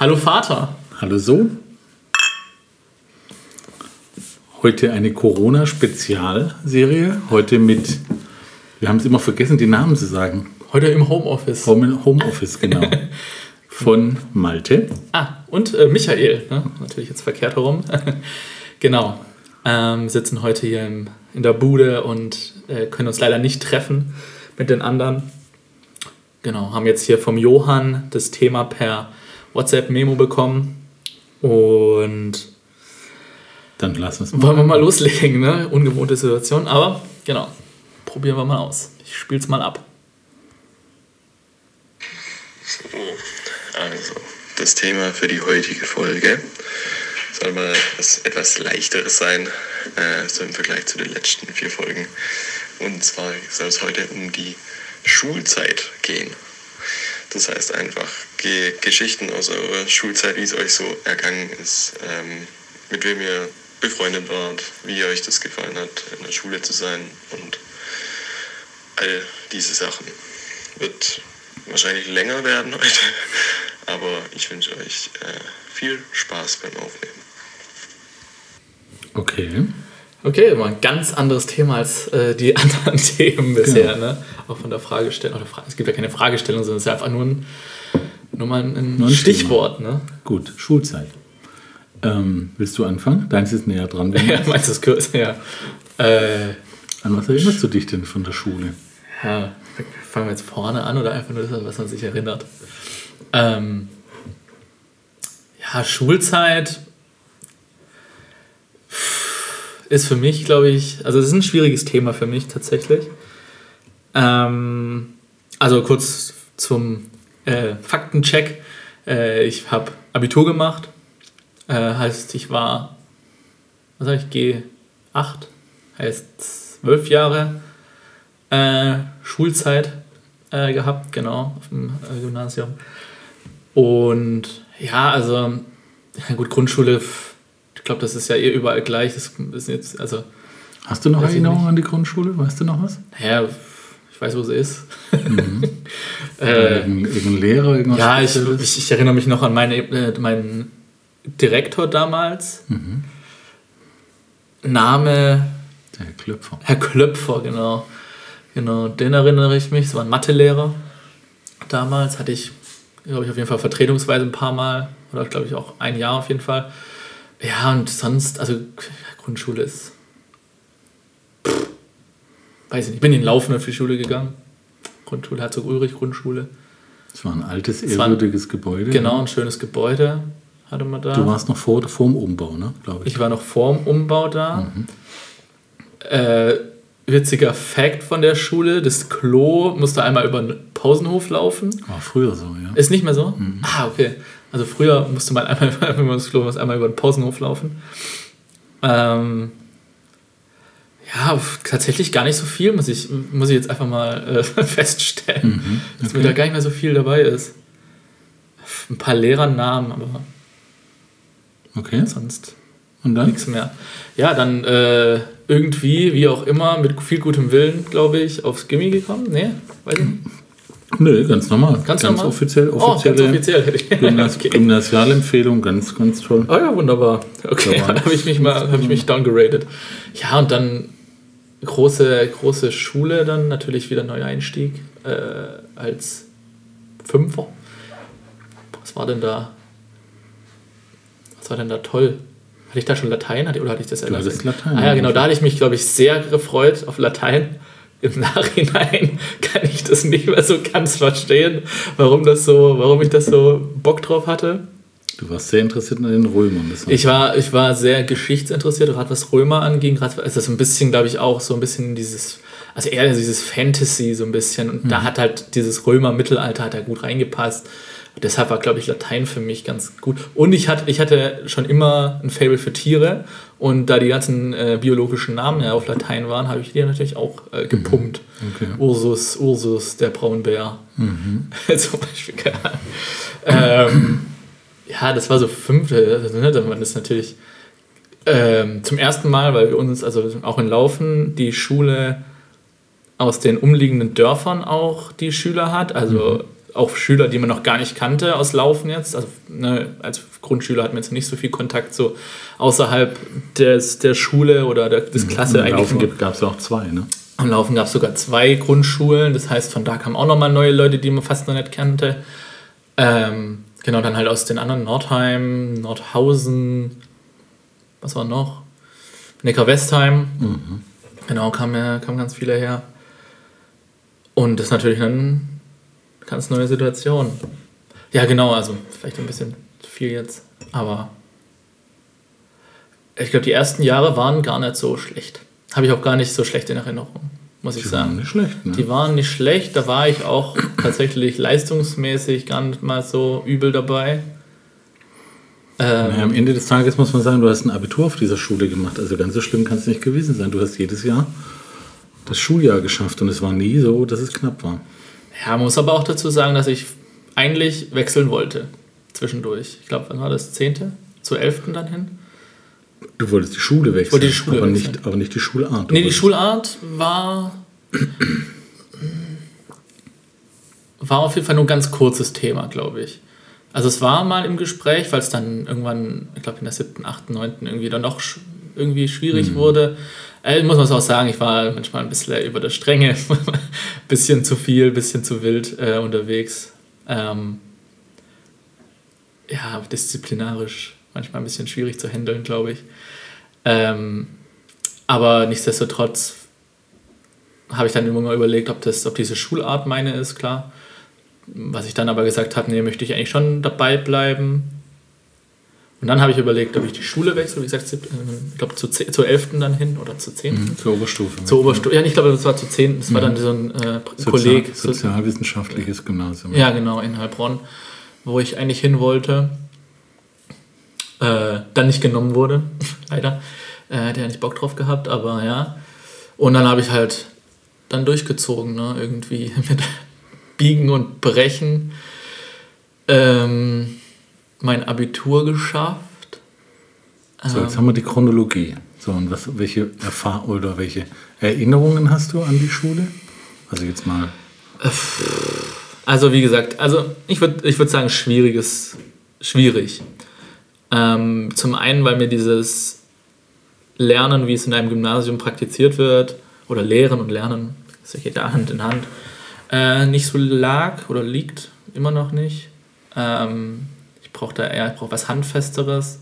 Hallo Vater. Hallo Sohn. Heute eine Corona-Spezialserie. Heute mit, wir haben es immer vergessen, die Namen zu sagen. Heute im Homeoffice. Home, Homeoffice, genau. Von Malte. Ah, und äh, Michael. Ne? Natürlich jetzt verkehrt herum. genau. Ähm, sitzen heute hier im, in der Bude und äh, können uns leider nicht treffen mit den anderen. Genau, haben jetzt hier vom Johann das Thema per WhatsApp-Memo bekommen. Und dann lassen wir es mal. Wollen wir mal loslegen, ne? Ungewohnte Situation. Aber genau, probieren wir mal aus. Ich spiele es mal ab. So, also das Thema für die heutige Folge soll mal was etwas leichteres sein, äh, so im Vergleich zu den letzten vier Folgen. Und zwar soll es heute um die Schulzeit gehen. Das heißt einfach Ge Geschichten aus eurer Schulzeit, wie es euch so ergangen ist, ähm, mit wem ihr befreundet wart, wie euch das gefallen hat, in der Schule zu sein und all diese Sachen. Wird wahrscheinlich länger werden heute, aber ich wünsche euch äh, viel Spaß beim Aufnehmen. Okay. Okay, mal ein ganz anderes Thema als äh, die anderen Themen bisher, genau. ne? Auch von der Fragestellung. Es gibt ja keine Fragestellung, sondern es ist einfach nur ein, nur mal ein, ein Stichwort, ne? Gut, Schulzeit. Ähm, willst du anfangen? Deins ist näher dran. ja, meins ist kürzer, ja. Äh, an was erinnerst du dich denn von der Schule? Ja, fangen wir jetzt vorne an oder einfach nur das, was man sich erinnert? Ähm, ja, Schulzeit ist für mich, glaube ich, also es ist ein schwieriges Thema für mich tatsächlich. Ähm, also kurz zum äh, Faktencheck. Äh, ich habe Abitur gemacht. Äh, heißt, ich war, was sag ich, G8, heißt zwölf Jahre äh, Schulzeit äh, gehabt, genau, auf dem äh, Gymnasium. Und ja, also, gut, Grundschule glaube, das ist ja eh überall gleich. Das ist jetzt, also, Hast du noch Erinnerungen an die Grundschule? Weißt du noch was? Naja, ich weiß, wo sie ist. Mhm. äh, irgendein Lehrer, irgendwas? Ja, ich, ich, ich, erinnere mich noch an meine, äh, meinen Direktor damals. Mhm. Name. Der Herr Klöpfer. Herr Klöpfer, genau. Genau, den erinnere ich mich. Es war ein Mathelehrer. Damals hatte ich, glaube ich, auf jeden Fall vertretungsweise ein paar Mal, oder glaube ich auch ein Jahr auf jeden Fall. Ja, und sonst, also Grundschule ist. Pff, weiß ich nicht. Ich bin in Laufen auf die Schule gegangen. Grundschule, Herzog Ulrich Grundschule. Es war ein altes, ehrwürdiges ein, Gebäude. Genau, ne? ein schönes Gebäude hatte man da. Du warst noch vor, vor dem Umbau, ne? Glaube ich. Ich war noch vor dem Umbau da. Mhm. Äh, witziger Fact von der Schule: Das Klo musste einmal über den Pausenhof laufen. War früher so, ja. Ist nicht mehr so? Mhm. Ah, okay. Also früher musste man einmal, wenn man das Klo muss, einmal über den Pausenhof laufen. Ähm, ja, tatsächlich gar nicht so viel, muss ich, muss ich jetzt einfach mal äh, feststellen. Mhm, okay. Dass mir da gar nicht mehr so viel dabei ist. Ein paar Lehrernamen, aber okay. sonst Und dann? nichts mehr. Ja, dann äh, irgendwie, wie auch immer, mit viel gutem Willen, glaube ich, aufs Gimmi gekommen. Nee, weiß ich nicht. Nö, ganz normal. Ganz, ganz normal? offiziell. offizielle oh, ganz offiziell. Gymnas okay. Gymnasialempfehlung, ganz, ganz toll. Oh ja, wunderbar. Okay, da habe ich mich mal hab ich mich downgeradet. Ja, und dann große, große Schule, dann natürlich wieder neuer Einstieg äh, als Fünfer. Was war denn da? Was war denn da toll? Hatte ich da schon Latein oder hatte ich das Du hattest Latein. Ah ja, genau, da hatte ich mich, glaube ich, sehr gefreut auf Latein im Nachhinein kann ich das nicht mehr so ganz verstehen, warum das so, warum ich das so Bock drauf hatte. Du warst sehr interessiert an den Römern. ich war, ich war sehr geschichtsinteressiert, gerade was Römer anging. Gerade ist das ein bisschen, glaube ich, auch so ein bisschen dieses, also eher dieses Fantasy so ein bisschen. Und mhm. da hat halt dieses Römer-Mittelalter hat da gut reingepasst deshalb war, glaube ich, Latein für mich ganz gut. Und ich hatte, ich hatte schon immer ein Fable für Tiere. Und da die ganzen äh, biologischen Namen ja auf Latein waren, habe ich die natürlich auch äh, gepumpt. Mhm. Okay. Ursus, Ursus, der Braunbär. Mhm. Zum Beispiel. ähm, ja, das war so fünfte. Also, ne, man ist natürlich ähm, zum ersten Mal, weil wir uns, also auch in Laufen, die Schule aus den umliegenden Dörfern auch die Schüler hat. Also mhm auch Schüler, die man noch gar nicht kannte aus Laufen jetzt. Also ne, als Grundschüler hat man jetzt nicht so viel Kontakt so außerhalb des, der Schule oder der, des Klasse Im. Laufen gab es auch zwei, ne? Am Laufen gab es sogar zwei Grundschulen. Das heißt, von da kamen auch nochmal neue Leute, die man fast noch nicht kannte. Ähm, genau, dann halt aus den anderen Nordheim, Nordhausen, was war noch? Neckar-Westheim. Genau, kamen kamen ganz viele her. Und das ist natürlich dann eine ganz neue Situation. Ja, genau, also vielleicht ein bisschen zu viel jetzt, aber ich glaube, die ersten Jahre waren gar nicht so schlecht. Habe ich auch gar nicht so schlecht in Erinnerung, muss ich Die sagen. waren nicht schlecht, ne? Die waren nicht schlecht, da war ich auch tatsächlich leistungsmäßig gar nicht mal so übel dabei. Ähm, Naja, am Ende des Tages muss man sagen, du hast ein Abitur auf dieser Schule gemacht. Also ganz so schlimm kann es nicht gewesen sein. Du hast jedes Jahr das Schuljahr geschafft und es war nie so, dass es knapp war. Ja, man muss aber auch dazu sagen, dass ich eigentlich wechseln wollte zwischendurch. Ich glaube, wann war das? Zehnte? Zur elften dann hin? Du wolltest die Schule wechseln, wollte die Schule aber, wechseln. Nicht, aber nicht die Schulart. Nee, die Schulart war. war auf jeden Fall nur ein ganz kurzes Thema, glaube ich. Also es war mal im Gespräch, weil es dann irgendwann, ich glaube in der siebten, achten, neunten irgendwie dann sch irgendwie schwierig wurde. Äh, muss man auch sagen, ich war manchmal ein bisschen über der Stränge, bisschen zu viel, bisschen zu wild äh, unterwegs. Ähm, ja, disziplinarisch manchmal ein bisschen schwierig zu handeln, glaube ich. Ähm, aber nichtsdestotrotz habe ich dann immer mal überlegt, ob, das, ob diese Schulart meine ist, klar. Was ich dann aber gesagt habe, nee, möchte ich eigentlich schon dabei bleiben. Und dann habe ich überlegt, ob ich die Schule wechsle, wie gesagt, äh, ich glaube zu zur 11. dann hin oder zur 10. Mhm, Zur Oberstufe. Zur Oberstufe. Ja, ich glaube, das war zur 10. Das war dann so ein äh, Sozial, Kolleg. so- Sozialwissenschaftliches Gymnasium. ja, genau, in Heilbronn, wo ich eigentlich hin wollte. Äh, dann nicht genommen wurde, leider. Äh, hätte ja nicht Bock drauf gehabt, aber ja. Und dann habe ich halt dann durchgezogen, ne? irgendwie mit Biegen und Brechen. Ähm, mein Abitur geschafft. So, jetzt haben wir die Chronologie. So, und was, welche Erfahrungen oder welche Erinnerungen hast du an die Schule? Also jetzt mal. Also wie gesagt, also ich würde ich würd sagen, schwieriges, schwierig. Ähm, zum einen, weil mir dieses Lernen, wie es in einem Gymnasium praktiziert wird, oder Lehren und Lernen, das geht da Hand in Hand, äh, nicht so lag oder liegt, immer noch nicht. Ähm, ich brauche da eher, ich brauche was Handfesteres,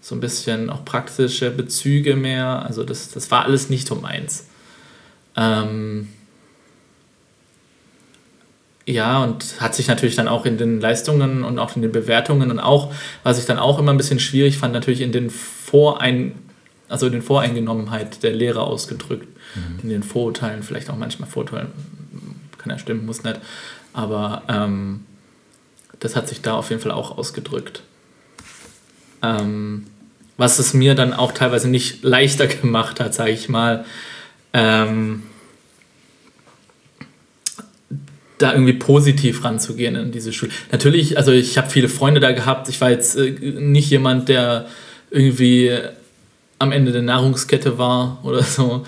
so ein bisschen auch praktische Bezüge mehr. Also das, das war alles nicht um eins. Ähm, ja, und hat sich natürlich dann auch in den Leistungen und auch in den Bewertungen und auch, was ich dann auch immer ein bisschen schwierig fand, natürlich in den Vorein, also in den Voreingenommenheit der Lehrer ausgedrückt. In den Vorurteilen, vielleicht auch manchmal Vorurteilen, kann ja stimmen, muss nicht. Aber ähm, das hat sich da auf jeden Fall auch ausgedrückt. Ähm, was es mir dann auch teilweise nicht leichter gemacht hat, sage ich mal. Ähm, da irgendwie positiv ranzugehen in diese Schule. Natürlich, also ich habe viele Freunde da gehabt. Ich war jetzt äh, nicht jemand, der irgendwie am Ende der Nahrungskette war oder so.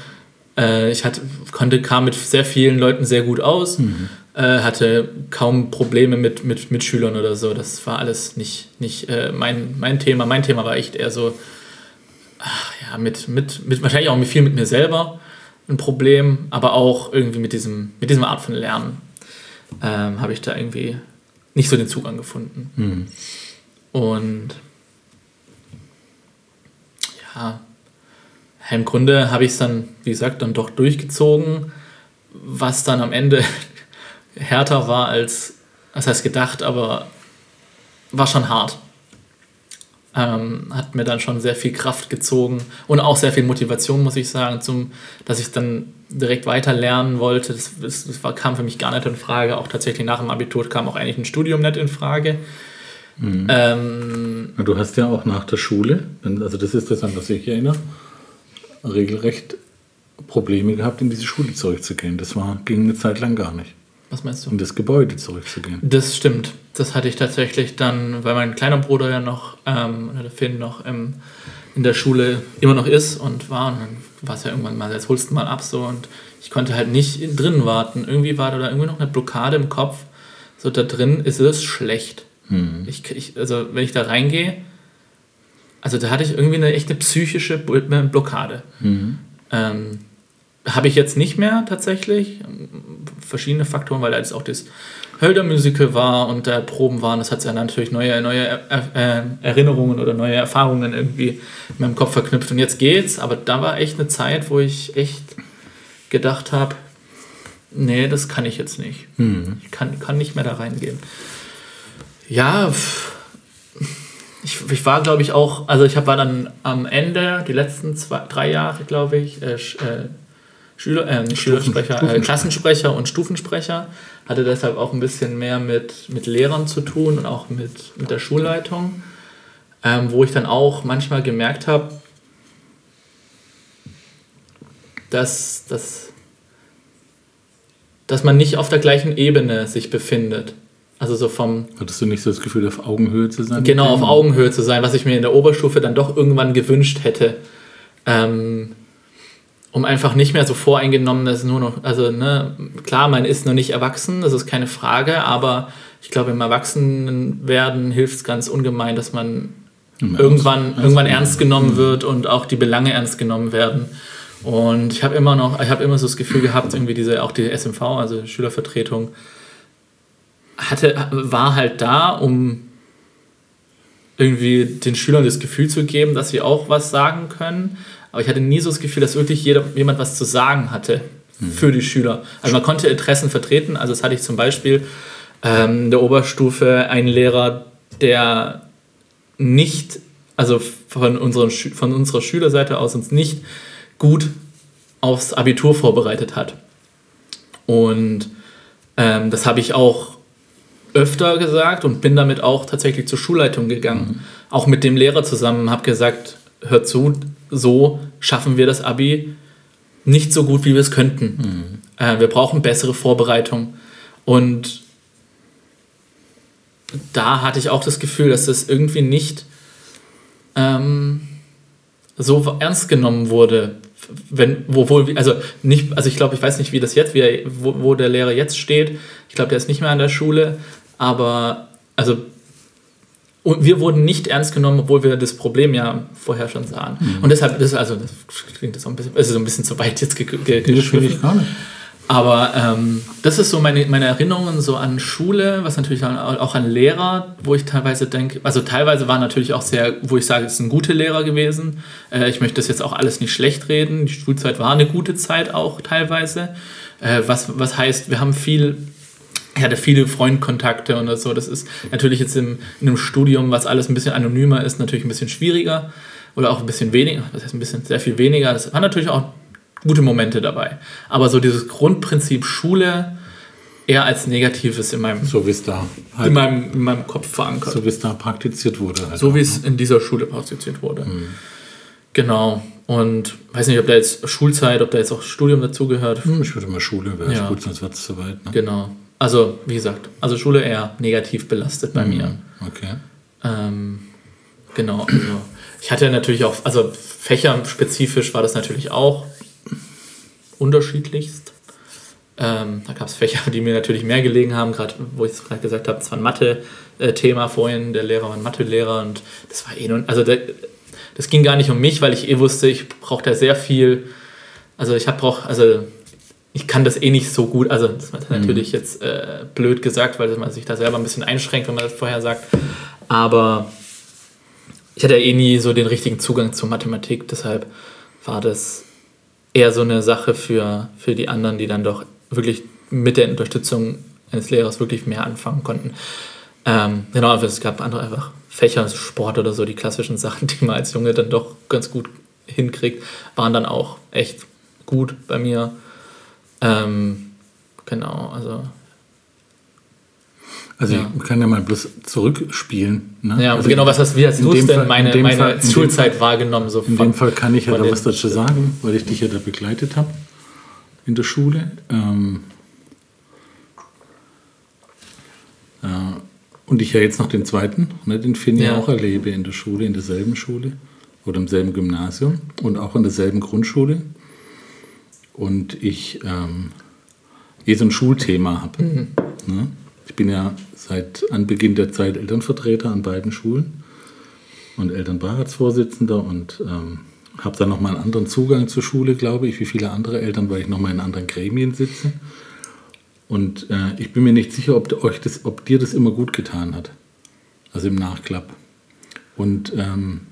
Äh, ich hatte, konnte, kam mit sehr vielen Leuten sehr gut aus, äh, hatte kaum Probleme mit, mit Mitschülern oder so. Das war alles nicht, nicht äh, mein, mein Thema. Mein Thema war echt eher so, ach ja, mit, mit, mit wahrscheinlich auch mit viel mit mir selber ein Problem, aber auch irgendwie mit diesem, mit diesem Art von Lernen ähm, habe ich da irgendwie nicht so den Zugang gefunden. Und ja, im Grunde habe ich es dann, wie gesagt, dann doch durchgezogen, was dann am Ende härter war als, das heißt gedacht, aber war schon hart. Ähm, hat mir dann schon sehr viel Kraft gezogen und auch sehr viel Motivation, muss ich sagen, zum, dass ich dann direkt weiter lernen wollte. Das, das, das war, kam für mich gar nicht in Frage. Auch tatsächlich nach dem Abitur kam auch eigentlich ein Studium nicht in Frage. Ähm, Du hast ja auch nach der Schule, also das ist das, an was ich erinnere, regelrecht Probleme gehabt, in diese Schule zurückzugehen. Das war, ging eine Zeit lang gar nicht. Was meinst du? In das Gebäude zurückzugehen. Das stimmt. Das hatte ich tatsächlich dann, weil mein kleiner Bruder ja noch, ähm, oder der Finn noch ähm, in der Schule immer noch ist und war. Und dann war es ja irgendwann mal, jetzt holst du mal ab so. Und ich konnte halt nicht in, drin warten. Irgendwie war da irgendwie noch eine Blockade im Kopf, so da drin ist es schlecht. Ich, ich, also wenn ich da reingehe, also da hatte ich irgendwie eine echte psychische Blockade. Ähm, habe ich jetzt nicht mehr tatsächlich. Verschiedene Faktoren, weil da jetzt auch das Hölder-Musical war und da Proben waren. Das hat ja natürlich neue, neue äh, Erinnerungen oder neue Erfahrungen irgendwie in meinem Kopf verknüpft. Und jetzt geht's, aber da war echt eine Zeit, wo ich echt gedacht habe, nee, das kann ich jetzt nicht. Ich kann, kann nicht mehr da reingehen. Ja, ich, ich war, glaube ich, auch, also ich hab, war dann am Ende, die letzten zwei, drei Jahre, glaube ich, äh, äh, Schüler, äh, Schülersprecher, äh, Klassensprecher und Stufensprecher. Hatte deshalb auch ein bisschen mehr mit, mit Lehrern zu tun und auch mit, mit der Schulleitung, ähm, wo ich dann auch manchmal gemerkt habe, dass, dass, dass man nicht auf der gleichen Ebene sich befindet. Also so vom, Hattest du nicht so das Gefühl, auf Augenhöhe zu sein? genau auf Augenhöhe zu sein, was ich mir in der Oberstufe dann doch irgendwann gewünscht hätte. Ähm, um einfach nicht mehr so voreingenommen, dass nur noch, also ne, klar, man ist noch nicht erwachsen, das ist keine Frage, aber ich glaube, im Erwachsenenwerden hilft es ganz ungemein, dass man Im irgendwann, Ernst- irgendwann Ernst ernst genommen wird und auch die Belange ernst genommen werden. Und ich habe immer noch, ich habe immer so das Gefühl gehabt, irgendwie diese, auch die SMV, also Schülervertretung, hatte, war halt da, um irgendwie den Schülern das Gefühl zu geben, dass sie auch was sagen können. Aber ich hatte nie so das Gefühl, dass wirklich jeder, jemand was zu sagen hatte für die Schüler. Also man konnte Interessen vertreten. Also das hatte ich zum Beispiel ähm, in der Oberstufe einen Lehrer, der nicht, also von, unseren, von unserer Schülerseite aus uns nicht gut aufs Abitur vorbereitet hat. Und ähm, das habe ich auch öfter gesagt und bin damit auch tatsächlich zur Schulleitung gegangen. Auch mit dem Lehrer zusammen habe gesagt, hört zu, so schaffen wir das Abi nicht so gut, wie wir es könnten. Äh, wir brauchen bessere Vorbereitung. Und da hatte ich auch das Gefühl, dass das irgendwie nicht ähm, so ernst genommen wurde. Wenn, wo, wo, also nicht, also ich glaube, ich weiß nicht, wie das jetzt, wie er, wo, wo der Lehrer jetzt steht. Ich glaube, der ist nicht mehr an der Schule, aber also und wir wurden nicht ernst genommen, obwohl wir das Problem ja vorher schon sahen. Und deshalb, das, also das klingt das auch ein bisschen, also so ein bisschen zu weit jetzt ge ge Nee, das finde ich geschliffen. gar nicht. Aber ähm, das ist so meine, meine Erinnerungen so an Schule, was natürlich auch, auch an Lehrer, wo ich teilweise denke, also teilweise waren natürlich auch sehr, wo ich sage, es sind gute Lehrer gewesen. Äh, ich möchte das jetzt auch alles nicht schlecht reden. Die Schulzeit war eine gute Zeit auch teilweise. Äh, was, was heißt, wir haben viel ich hatte viele Freundkontakte und so. Das ist natürlich jetzt im, in einem Studium, was alles ein bisschen anonymer ist, natürlich ein bisschen schwieriger oder auch ein bisschen weniger. Das heißt ein bisschen sehr viel weniger. Das waren natürlich auch gute Momente dabei. Aber so dieses Grundprinzip Schule eher als Negatives in meinem, So da, halt, in meinem, in meinem Kopf verankert. so wie es da praktiziert wurde. Halt So wie ne? es in dieser Schule praktiziert wurde. Genau. Und weiß nicht, ob da jetzt Schulzeit, ob da jetzt auch Studium dazugehört. Hm, Ich würde mal Schule, wäre Ja. gut, sonst wird es zu weit. Ne? Genau. Also, wie gesagt, also Schule eher negativ belastet bei mir. Okay. Ähm, genau, also ich hatte natürlich auch, also fächerspezifisch war das natürlich auch unterschiedlichst. Ähm, da gab es Fächer, die mir natürlich mehr gelegen haben, gerade wo ich es gerade gesagt habe, es war ein Mathe-Thema vorhin, der Lehrer war ein Mathelehrer und das war eh nur, also der, das ging gar nicht um mich, weil ich eh wusste, ich brauche da sehr viel, also ich habe brauch, also ich kann das eh nicht so gut, also das ist natürlich jetzt äh, blöd gesagt, weil man sich da selber ein bisschen einschränkt, wenn man das vorher sagt, aber ich hatte ja eh nie so den richtigen Zugang zur Mathematik, deshalb war das eher so eine Sache für, für die anderen, die dann doch wirklich mit der Unterstützung eines Lehrers wirklich mehr anfangen konnten. Ähm, genau, aber es gab andere einfach Fächer, also Sport oder so, die klassischen Sachen, die man als Junge dann doch ganz gut hinkriegt, waren dann auch echt gut bei mir. Ähm, genau, also Also Ja. ich kann ja mal bloß zurückspielen. Ne? ja, also genau, was hast, wie hast du dem denn Fall- in meine, dem meine Fall- dem Schulzeit Fall- wahrgenommen? So In von- dem Fall kann ich ja da was dazu sagen, weil ich dich ja da begleitet habe in der Schule. Ähm, äh, und ich ja jetzt noch den zweiten, ne, den Finn ja. Ja. auch erlebe in der Schule, in derselben Schule oder im selben Gymnasium und auch in derselben Grundschule. Und ich ähm, eh so ein Schulthema habe. Ne? Ich bin ja seit Anbeginn der Zeit Elternvertreter an beiden Schulen und Elternbeiratsvorsitzender und ähm, habe dann nochmal einen anderen Zugang zur Schule, glaube ich, wie viele andere Eltern, weil ich nochmal in anderen Gremien sitze. Und äh, ich bin mir nicht sicher, ob, euch das, ob dir das immer gut getan hat. Also im Nachklapp. Und ähm,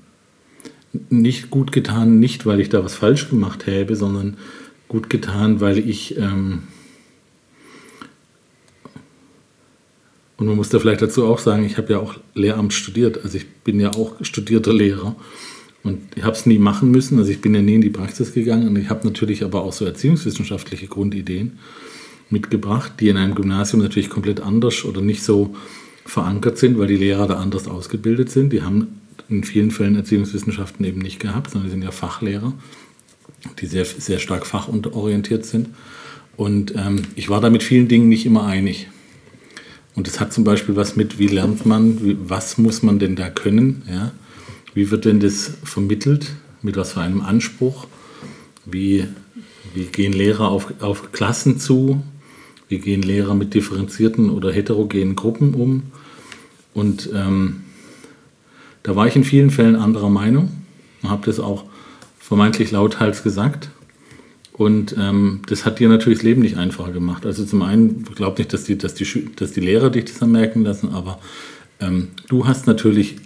nicht gut getan, nicht weil ich da was falsch gemacht habe, sondern gut getan, weil ich ähm, Und man muss da vielleicht dazu auch sagen, ich habe ja auch Lehramt studiert. Also ich bin ja auch studierter Lehrer. Und ich habe es nie machen müssen. Also ich bin ja nie in die Praxis gegangen. Und ich habe natürlich aber auch so erziehungswissenschaftliche Grundideen mitgebracht, die in einem Gymnasium natürlich komplett anders oder nicht so verankert sind, weil die Lehrer da anders ausgebildet sind. Die haben in vielen Fällen Erziehungswissenschaften eben nicht gehabt, sondern die sind ja Fachlehrer, die sehr, sehr stark fachorientiert sind. Und ähm, ich war da mit vielen Dingen nicht immer einig. Und es hat zum Beispiel was mit, wie lernt man, was muss man denn da können, ja? wie wird denn das vermittelt, mit was für einem Anspruch, wie, wie gehen Lehrer auf, auf Klassen zu, wie gehen Lehrer mit differenzierten oder heterogenen Gruppen um. Und ähm, da war ich in vielen Fällen anderer Meinung und habe das auch vermeintlich lauthals gesagt. Und ähm, das hat dir natürlich das Leben nicht einfacher gemacht. Also zum einen, ich glaube nicht, dass die, dass, die, dass die Lehrer dich das merken lassen, aber ähm, du hast natürlich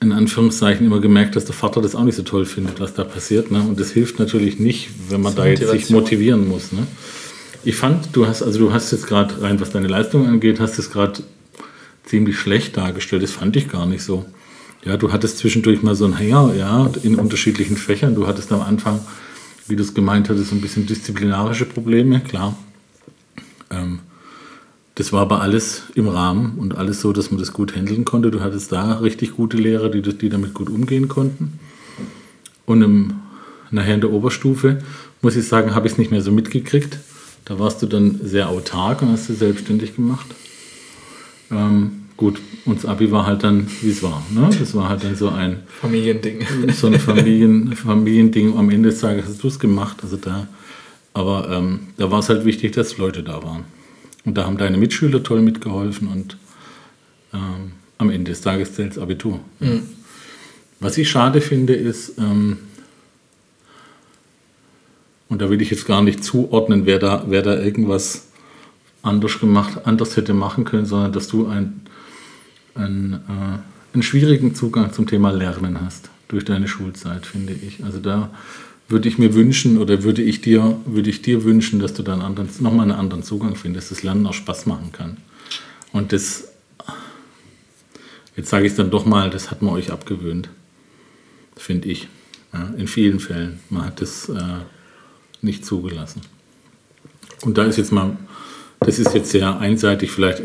in Anführungszeichen immer gemerkt, dass der Vater das auch nicht so toll findet, was da passiert. Ne? Und das hilft natürlich nicht, wenn man da jetzt sich motivieren muss. Ne? Ich fand, du hast, also du hast jetzt gerade rein, was deine Leistung angeht, hast es gerade ziemlich schlecht dargestellt. Das fand ich gar nicht so. Ja, du hattest zwischendurch mal so ein Hänger, ja, in unterschiedlichen Fächern. Du hattest am Anfang wie du es gemeint hattest, ein bisschen disziplinarische Probleme, klar. Ähm, das war aber alles im Rahmen und alles so, dass man das gut handeln konnte. Du hattest da richtig gute Lehrer, die, die damit gut umgehen konnten. Und im, nachher in der Oberstufe, muss ich sagen, habe ich es nicht mehr so mitgekriegt. Da warst du dann sehr autark und hast du selbstständig gemacht. Ähm, gut, uns Abi war halt dann, wie es war. Ne? Das war halt dann so ein Familiending. So ein Familien, Familiending. Am Ende des Tages hast du es gemacht. Also da, aber ähm, da war es halt wichtig, dass Leute da waren. Und da haben deine Mitschüler toll mitgeholfen und ähm, am Ende des Tages zählt das Abitur. Mhm. Was ich schade finde, ist, ähm, und da will ich jetzt gar nicht zuordnen, wer da, wer da irgendwas anders gemacht, anders hätte machen können, sondern dass du ein einen, äh, einen schwierigen Zugang zum Thema Lernen hast durch deine Schulzeit, finde ich. Also da würde ich mir wünschen oder würde ich dir, würde ich dir wünschen, dass du da nochmal einen anderen Zugang findest, dass Lernen auch Spaß machen kann. Und das, jetzt sage ich es dann doch mal, das hat man euch abgewöhnt, finde ich. Ja, in vielen Fällen. Man hat das äh, nicht zugelassen. Und da ist jetzt mal, das ist jetzt sehr einseitig, vielleicht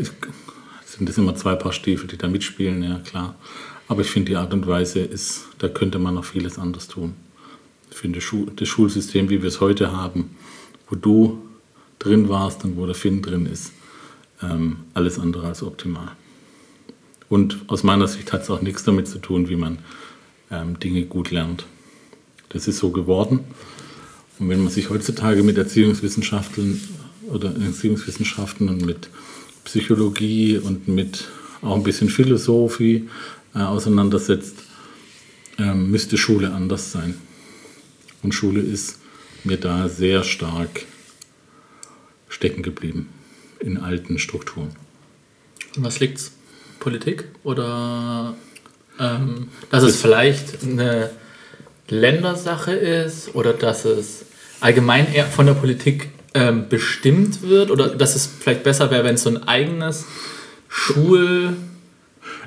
sind das immer zwei Paar Stiefel, die da mitspielen, ja klar. Aber ich finde, die Art und Weise ist, da könnte man noch vieles anders tun. Ich finde das Schulsystem, wie wir es heute haben, wo du drin warst und wo der Finn drin ist, ähm, alles andere als optimal. Und aus meiner Sicht hat es auch nichts damit zu tun, wie man ähm, Dinge gut lernt. Das ist so geworden. Und wenn man sich heutzutage mit Erziehungswissenschaften oder Erziehungswissenschaften und mit Psychologie und mit auch ein bisschen Philosophie äh, auseinandersetzt, äh, müsste Schule anders sein. Und Schule ist mir da sehr stark stecken geblieben in alten Strukturen. Was liegt's? Politik oder ähm, dass es vielleicht eine Ländersache ist oder dass es allgemein eher von der Politik ähm, bestimmt wird oder dass es vielleicht besser wäre, wenn es so ein eigenes Schul...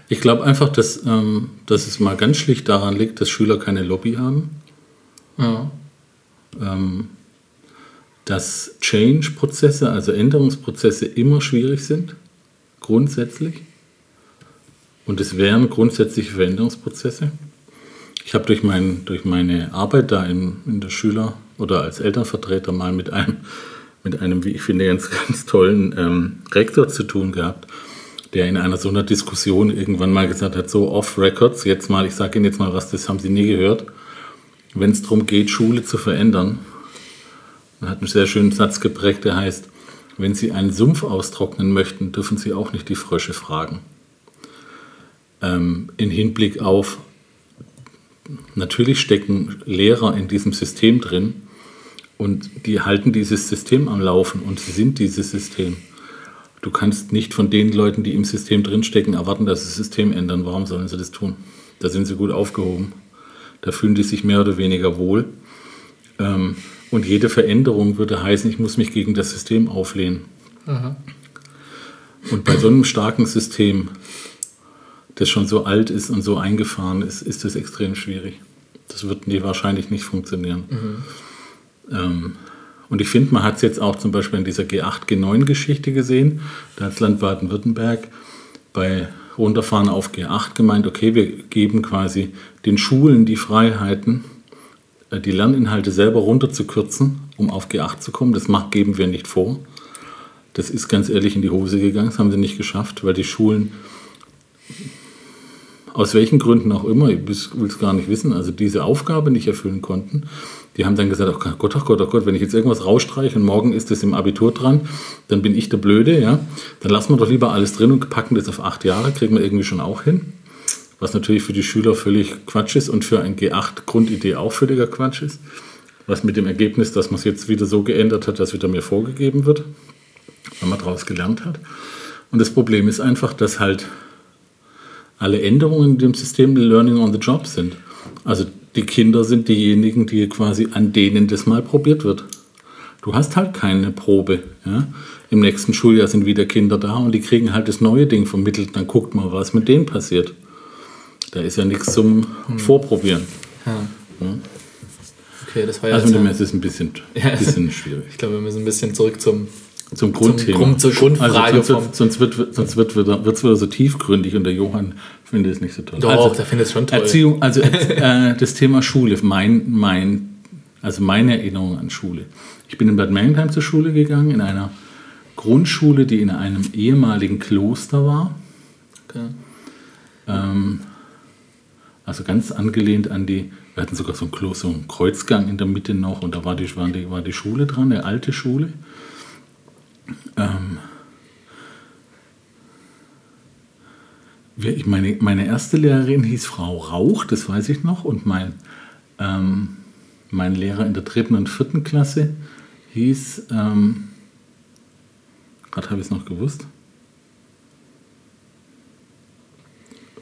Ich glaube einfach, dass, ähm, dass es mal ganz schlicht daran liegt, dass Schüler keine Lobby haben. Ja. Ähm, dass Change-Prozesse, also Änderungsprozesse immer schwierig sind, grundsätzlich. Und es wären grundsätzliche Veränderungsprozesse. Ich habe durch, mein, durch meine Arbeit da in, in der Schüler- oder als Elternvertreter mal mit einem mit einem, wie ich finde, ganz, ganz tollen ähm, Rektor zu tun gehabt, der in einer so einer Diskussion irgendwann mal gesagt hat, so off-Records, jetzt mal, ich sage Ihnen jetzt mal was, das haben Sie nie gehört, wenn es darum geht, Schule zu verändern, er hat einen sehr schönen Satz geprägt, der heißt, wenn Sie einen Sumpf austrocknen möchten, dürfen Sie auch nicht die Frösche fragen. Ähm, in Hinblick auf, natürlich stecken Lehrer in diesem System drin und die halten dieses System am Laufen und sie sind dieses System. Du kannst nicht von den Leuten, die im System drinstecken, erwarten, dass sie das System ändern. Warum sollen sie das tun? Da sind sie gut aufgehoben. Da fühlen die sich mehr oder weniger wohl. Ähm, und jede Veränderung würde heißen, ich muss mich gegen das System auflehnen. Aha. Und bei so einem starken System, das schon so alt ist und so eingefahren ist, ist das extrem schwierig. Das wird wahrscheinlich nicht funktionieren. Mhm. Ähm, und ich finde, man hat es jetzt auch zum Beispiel in dieser G8, G9-Geschichte gesehen. Da hat das Land Baden-Württemberg bei Runterfahren auf G8 gemeint, okay, wir geben quasi den Schulen die Freiheiten, äh, die Lerninhalte selber runterzukürzen, um auf G8 zu kommen. Das macht, geben wir nicht vor. Das ist ganz ehrlich in die Hose gegangen, das haben sie nicht geschafft, weil die Schulen aus welchen Gründen auch immer, ich will es gar nicht wissen, also diese Aufgabe nicht erfüllen konnten. Die haben dann gesagt, oh Gott, oh Gott, oh Gott, wenn ich jetzt irgendwas rausstreiche und morgen ist das im Abitur dran, dann bin ich der Blöde, ja. Dann lassen wir doch lieber alles drin und packen das auf acht Jahre, kriegen wir irgendwie schon auch hin was natürlich für die Schüler völlig Quatsch ist und für ein G8-Grundidee auch völliger Quatsch ist. Was mit dem Ergebnis, dass man es jetzt wieder so geändert hat, dass wieder mehr vorgegeben wird, wenn man daraus gelernt hat. Und das Problem ist einfach, dass halt alle Änderungen in dem System Learning on the Job sind. Also die Kinder sind diejenigen, die quasi an denen das mal probiert wird. Du hast halt keine Probe. Ja? Im nächsten Schuljahr sind wieder Kinder da und die kriegen halt das neue Ding vermittelt. Dann guckt mal, was mit denen passiert. Da ist ja nichts zum hm. Vorprobieren. Ja. Ja. Okay, das war ja. Also mit dem Mess ist ein bisschen, ja, bisschen schwierig. Ich glaube, wir müssen ein bisschen zurück zum, zum Grundthema. Zum, zur Grundfrage. Also sonst, sonst wird sonst wird wieder, wird's wieder so tiefgründig und der Johann findet es nicht so toll. Doch, also, der findet es schon toll. Erziehung, also äh, das Thema Schule, mein, mein, also meine Erinnerung an Schule. Ich bin in Bad Mergentheim zur Schule gegangen, in einer Grundschule, die in einem ehemaligen Kloster war. Okay. Ähm, also ganz angelehnt an die, wir hatten sogar so einen, so einen Kreuzgang in der Mitte noch und da war die, war die, war die Schule dran, eine alte Schule. Ähm, meine, meine erste Lehrerin hieß Frau Rauch, das weiß ich noch, und mein, ähm, mein Lehrer in der dritten und vierten Klasse hieß, ähm, gerade habe ich es noch gewusst,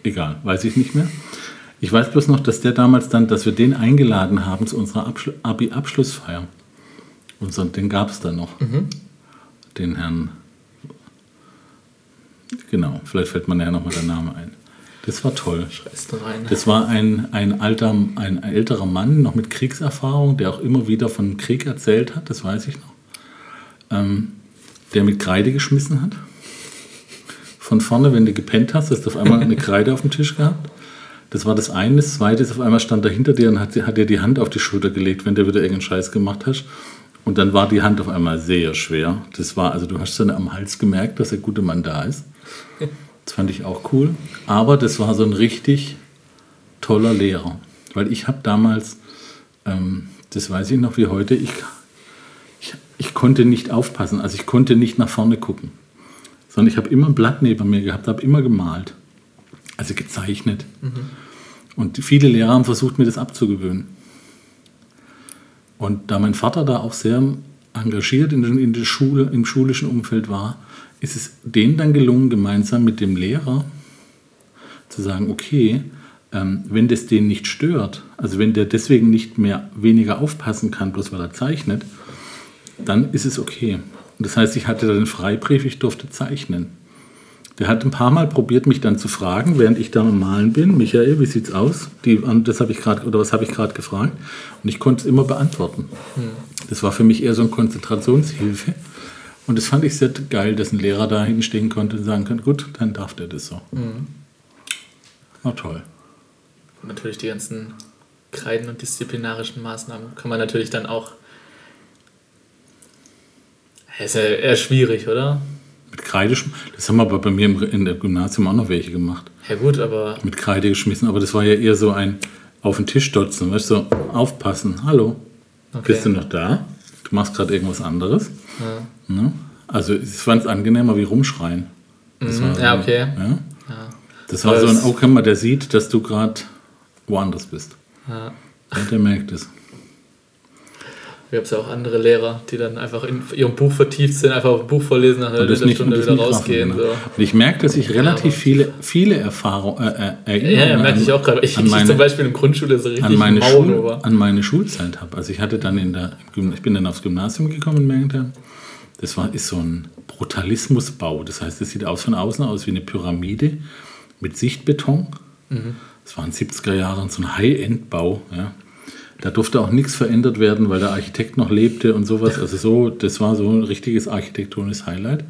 egal, weiß ich nicht mehr. Ich weiß bloß noch, dass der damals dann, dass wir den eingeladen haben zu unserer Abi-Abschlussfeier. Und so, den gab es dann noch. Mhm. Den Herrn. Genau, vielleicht fällt mir nachher nochmal der Name ein. Das war toll. Das war ein, ein, alter, ein älterer Mann, noch mit Kriegserfahrung, der auch immer wieder von Krieg erzählt hat, das weiß ich noch. Ähm, der mit Kreide geschmissen hat. Von vorne, wenn du gepennt hast, hast du auf einmal eine Kreide auf dem Tisch gehabt. Das war das eine. Das zweite ist, auf einmal stand er hinter dir und hat, hat dir die Hand auf die Schulter gelegt, wenn du wieder irgendeinen Scheiß gemacht hast. Und dann war die Hand auf einmal sehr schwer. Das war, also du hast dann am Hals gemerkt, dass der gute Mann da ist. Das fand ich auch cool. Aber das war so ein richtig toller Lehrer. Weil ich habe damals, ähm, das weiß ich noch wie heute, ich, ich, ich konnte nicht aufpassen. Also ich konnte nicht nach vorne gucken. Sondern ich habe immer ein Blatt neben mir gehabt, habe immer gemalt also gezeichnet. Mhm. Und viele Lehrer haben versucht, mir das abzugewöhnen. Und da mein Vater da auch sehr engagiert in, in der Schule, im schulischen Umfeld war, ist es denen dann gelungen, gemeinsam mit dem Lehrer zu sagen, okay, ähm, wenn das den nicht stört, also wenn der deswegen nicht mehr weniger aufpassen kann, bloß weil er zeichnet, dann ist es okay. Und das heißt, ich hatte dann einen Freibrief, ich durfte zeichnen. Der hat ein paar Mal probiert, mich dann zu fragen, während ich da am Malen bin. Michael, wie sieht's aus? Die, das habe ich gerade oder was habe ich gerade gefragt? Und ich konnte es immer beantworten. Hm. Das war für mich eher so eine Konzentrationshilfe. Und das fand ich sehr geil, dass ein Lehrer da hinstehen konnte und sagen konnte, gut, dann darf der das so. Mhm. War toll. Und natürlich die ganzen Kreiden und disziplinarischen Maßnahmen kann man natürlich dann auch. Ist ja eher schwierig, oder? Mit Kreide Das haben wir aber bei mir im, in der Gymnasium auch noch welche gemacht. Ja gut, aber... Mit Kreide geschmissen, aber das war ja eher so ein auf den Tisch dotzen, weißt du, aufpassen, hallo, okay. bist du noch da? Du machst gerade irgendwas anderes. Ja. Ne? Also ich fand es angenehmer wie rumschreien. Das war Mhm. ja, so- okay. Ja? Ja. Das war Aber so ein, es- oh, mal, der sieht, dass du gerade woanders bist. Ja. Ja, der merkt es. Gab es ja auch andere Lehrer, die dann einfach in ihrem Buch vertieft sind, einfach auf ein Buch vorlesen, nach einer Und das nicht, und Stunde das wieder rausgehen. So. genau. Und ich merke, dass ich relativ viele, viele Erfahrungen, äh, äh, Erinnerungen Ja, ja, merke an- ich auch gerade. Ich, an ich zum Beispiel in Grundschule so richtig an meine, Schul, an meine Schulzeit habe. Also ich hatte dann in der, ich bin dann aufs Gymnasium gekommen in Mergentheim. Das war, ist so ein Brutalismusbau. Das heißt, es sieht aus von außen aus wie eine Pyramide mit Sichtbeton. Das war in den 70er Jahren so ein High-End-Bau. Ja. Da durfte auch nichts verändert werden, weil der Architekt noch lebte und sowas. Also so, das war so ein richtiges architektonisches Highlight.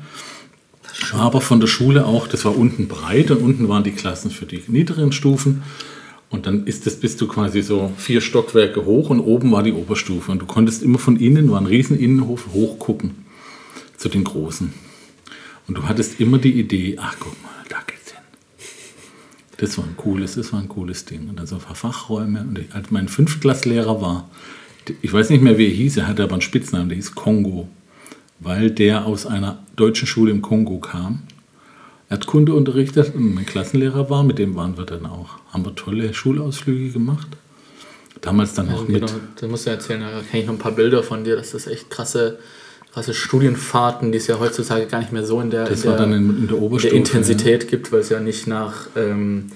Aber von der Schule auch, das war unten breit und unten waren die Klassen für die niederen Stufen. Und dann ist das, bist du quasi so vier Stockwerke hoch und oben war die Oberstufe. Und du konntest immer von innen, war ein riesen Innenhof, hochgucken zu den Großen. Und du hattest immer die Idee, ach guck mal, da geht's hin. Das war ein cooles, das war ein cooles Ding. Und dann so ein paar Fachräume. Und ich, als mein Fünftklasslehrer war, ich weiß nicht mehr, wie er hieß, er hatte aber einen Spitznamen, der hieß Kongo, weil der aus einer deutschen Schule im Kongo kam. Er hat Kunde unterrichtet und mein Klassenlehrer war, mit dem waren wir dann auch, haben wir tolle Schulausflüge gemacht. Damals dann auch mit, Genau, da musst du erzählen, da kenne ich noch ein paar Bilder von dir, dass das echt krasse, krasse Studienfahrten, die es ja heutzutage gar nicht mehr so in der, das in der, in, in der der. Intensität gibt, weil es ja nicht nach, ähm,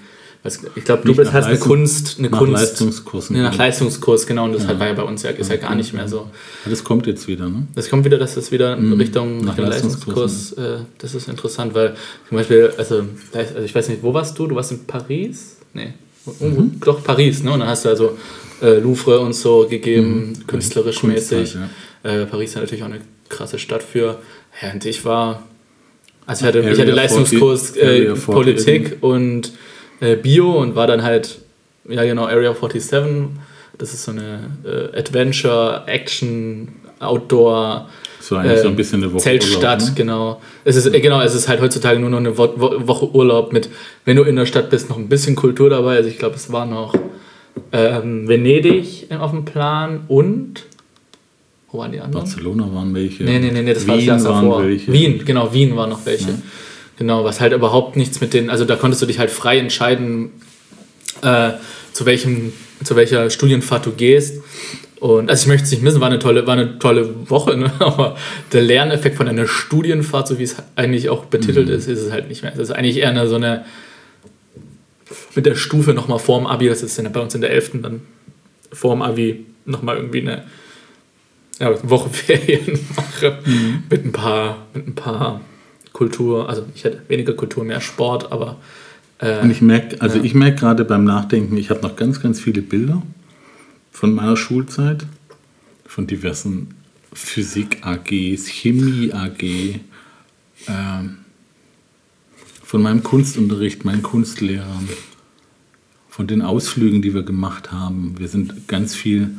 ich glaube, du bist nach hast eine Kunst, eine nach Kunst, Leistungskursen. Nee, nach Leistungskurs, genau, und das halt war ja bei uns ja, ist ja gar nicht mehr so. Ja, das kommt jetzt wieder, ne? Das kommt wieder, dass das wieder in Richtung, Mhm. nach Richtung Leistungskurs, äh, das ist interessant, weil zum Beispiel, also, also ich weiß nicht, wo warst du? Du warst in Paris? Nee, Mhm. doch Paris, ne? Und dann hast du also äh, Louvre und so gegeben, künstlerisch Mhm. Kunst mäßig. halt, äh, Paris ist natürlich auch eine krasse Stadt für. Ja, und ich war, also ich hatte, ich hatte Leistungskurs 40, äh, Area 40 Politik und äh, Bio und war dann halt, ja genau, Area 47. Das ist so eine äh, Adventure, Action, Outdoor. So eigentlich so ein bisschen eine Woche Zeltstadt, Urlaub, ne? genau. Es ist, äh, genau. Es ist halt heutzutage nur noch eine Wo Woche Urlaub mit, wenn du in der Stadt bist, noch ein bisschen Kultur dabei. Also ich glaube, es war noch ähm, Venedig auf dem Plan und wo waren die anderen? Barcelona waren welche. Nee, nee, nee, nee das war das Wien Jahr waren davor. welche. Wien, genau, Wien waren noch welche. Genau, was halt überhaupt nichts mit den, also da konntest du dich halt frei entscheiden, äh, zu welchem, zu welcher Studienfahrt du gehst. Und also ich möchte es nicht missen, war eine tolle, war eine tolle Woche, ne? aber der Lerneffekt von einer Studienfahrt, so wie es eigentlich auch betitelt ist, ist es halt nicht mehr. Es ist eigentlich eher eine, so eine mit der Stufe nochmal vorm Abi, das ist ja bei uns in der 11. dann vorm Abi nochmal irgendwie eine ja, Woche Ferien mache mit ein paar, mit ein paar Kultur, also ich hätte weniger Kultur, mehr Sport, aber äh, Und ich merke, also Ja. ich merke gerade beim Nachdenken, ich habe noch ganz, ganz viele Bilder von meiner Schulzeit, von diversen Physik-AGs, Chemie-AG, ähm, von meinem Kunstunterricht, meinen Kunstlehrern, von den Ausflügen, die wir gemacht haben. Wir sind ganz viel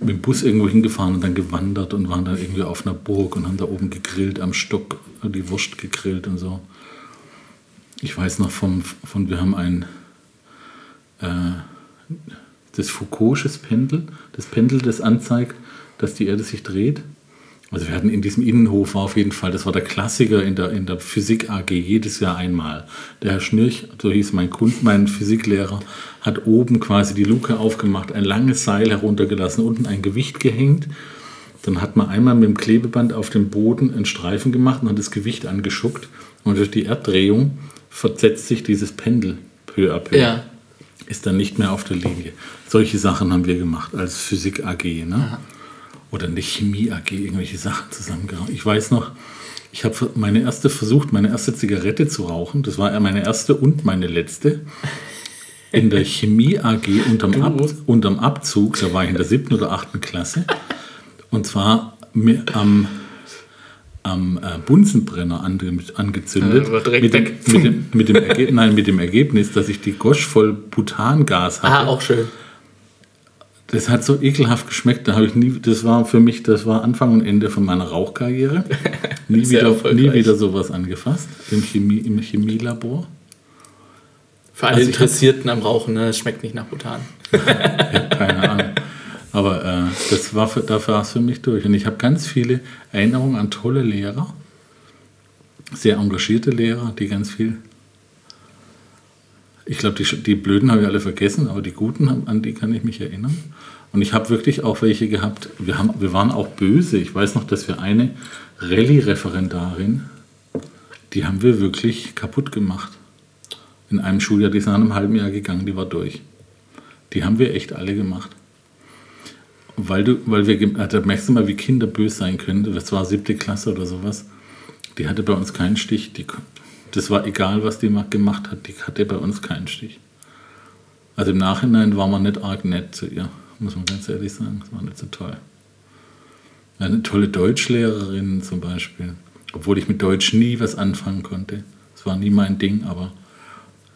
mit dem Bus irgendwo hingefahren und dann gewandert und waren dann irgendwie auf einer Burg und haben da oben gegrillt am Stock, die Wurst gegrillt und so. Ich weiß noch vom, von, wir haben ein, äh, das Foucault'sches Pendel, das Pendel, das anzeigt, dass die Erde sich dreht. Also wir hatten in diesem Innenhof war auf jeden Fall, das war der Klassiker in der, in der Physik AG, jedes Jahr einmal. Der Herr Schnürch, so hieß mein, Kund, mein Physiklehrer, hat oben quasi die Luke aufgemacht, ein langes Seil heruntergelassen, unten ein Gewicht gehängt. Dann hat man einmal mit dem Klebeband auf dem Boden einen Streifen gemacht und hat das Gewicht angeschuckt. Und durch die Erddrehung versetzt sich dieses Pendel peu à peu. ja. Ist dann nicht mehr auf der Linie. Solche Sachen haben wir gemacht als Physik AG. Ne? Oder eine Chemie AG, irgendwelche Sachen zusammengehauen. Ich weiß noch, ich habe meine erste versucht, meine erste Zigarette zu rauchen. Das war meine erste und meine letzte. In der Chemie AG unterm, Ab, unterm Abzug, da war ich in der siebten oder achten Klasse. Und zwar am, am äh, Bunsenbrenner ange, angezündet. Ja, direkt mit, dem, weg. mit, dem, mit, dem Erge nein, mit dem Ergebnis, dass ich die Gosch voll Butangas hatte. Ah, auch schön. Das hat so ekelhaft geschmeckt. Da habe ich nie, das war für mich, das war Anfang und Ende von meiner Rauchkarriere. Nie, wieder, nie wieder sowas angefasst im, Chemie, im Chemielabor. Für alle Also ich hab- Interessierten am Rauchen, ne, es schmeckt nicht nach Butan. Keine Ahnung. Aber äh, das war für, dafür war es für mich durch. Und ich habe ganz viele Erinnerungen an tolle Lehrer. sehr engagierte Lehrer, die ganz viel. Ich glaube, die, die Blöden habe ich alle vergessen, aber die Guten, an die kann ich mich erinnern. Und ich habe wirklich auch welche gehabt, wir, haben, wir waren auch böse. Ich weiß noch, dass wir eine Rallye-Referendarin, die haben wir wirklich kaputt gemacht. In einem Schuljahr, die ist nach einem halben Jahr gegangen, die war durch. Die haben wir echt alle gemacht. Weil, du, weil wir, da merkst du mal, wie Kinder böse sein können. Das war siebte Klasse oder sowas. Die hatte bei uns keinen Stich. Die, das war egal, was die gemacht hat, die hatte bei uns keinen Stich. Also im Nachhinein war man nicht arg nett zu ihr muss man ganz ehrlich sagen. Das war nicht so toll. Eine tolle Deutschlehrerin zum Beispiel, obwohl ich mit Deutsch nie was anfangen konnte. Das war nie mein Ding, aber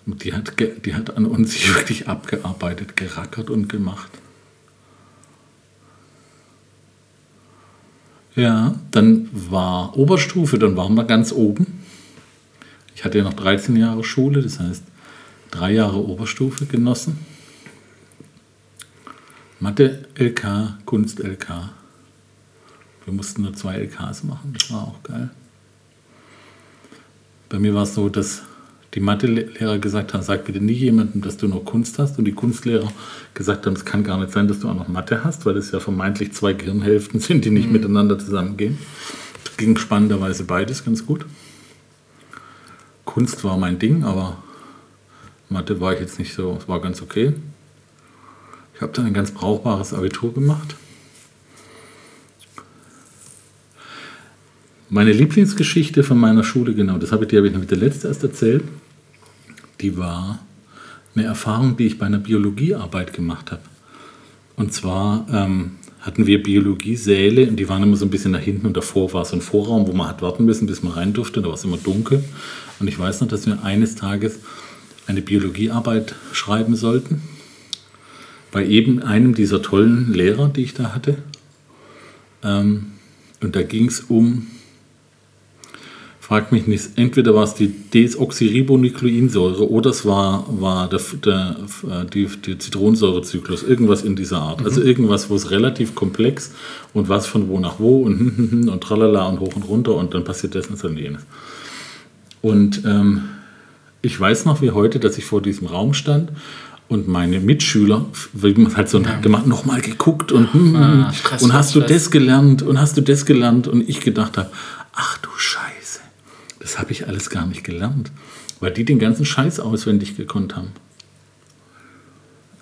die hat, die hat an uns wirklich abgearbeitet, gerackert und gemacht. Ja, dann war Oberstufe, dann waren wir ganz oben. Ich hatte ja noch 13 Jahre Schule, das heißt drei Jahre Oberstufe genossen. Mathe LK, Kunst LK. Wir mussten nur zwei LKs machen, das war auch geil. Bei mir war es so, dass die Mathelehrer gesagt haben, sag bitte nie jemandem, dass du nur Kunst hast. Und die Kunstlehrer gesagt haben, es kann gar nicht sein, dass du auch noch Mathe hast, weil es ja vermeintlich zwei Gehirnhälften sind, die nicht mhm. miteinander zusammengehen. Das ging spannenderweise beides ganz gut. Kunst war mein Ding, aber Mathe war ich jetzt nicht so, es war ganz okay. Ich habe dann ein ganz brauchbares Abitur gemacht. Meine Lieblingsgeschichte von meiner Schule, genau, das habe ich dir habe ich nämlich der letzte erst erzählt, die war eine Erfahrung, die ich bei einer Biologiearbeit gemacht habe. Und zwar ähm, hatten wir Biologiesäle und die waren immer so ein bisschen nach hinten und davor war so ein Vorraum, wo man hat warten müssen, bis man rein durfte. Da war es immer dunkel. Und ich weiß noch, dass wir eines Tages eine Biologiearbeit schreiben sollten bei eben einem dieser tollen Lehrer, die ich da hatte. Ähm, und da ging es um, frag mich nicht, entweder war es die Desoxyribonukleinsäure oder es war, war der, der, äh, die, der Zitronensäurezyklus, irgendwas in dieser Art. Also mhm. Also irgendwas, wo es relativ komplex und was von wo nach wo und und tralala und hoch und runter und dann passiert das und jenes. Und ähm, ich weiß noch wie heute, dass ich vor diesem Raum stand und meine Mitschüler, wie man halt so ja. gemacht, nochmal geguckt und, hm, ah, Stress, und hast Stress. du das gelernt und hast du das gelernt und ich gedacht habe, ach du Scheiße, das habe ich alles gar nicht gelernt, weil die den ganzen Scheiß auswendig gekonnt haben.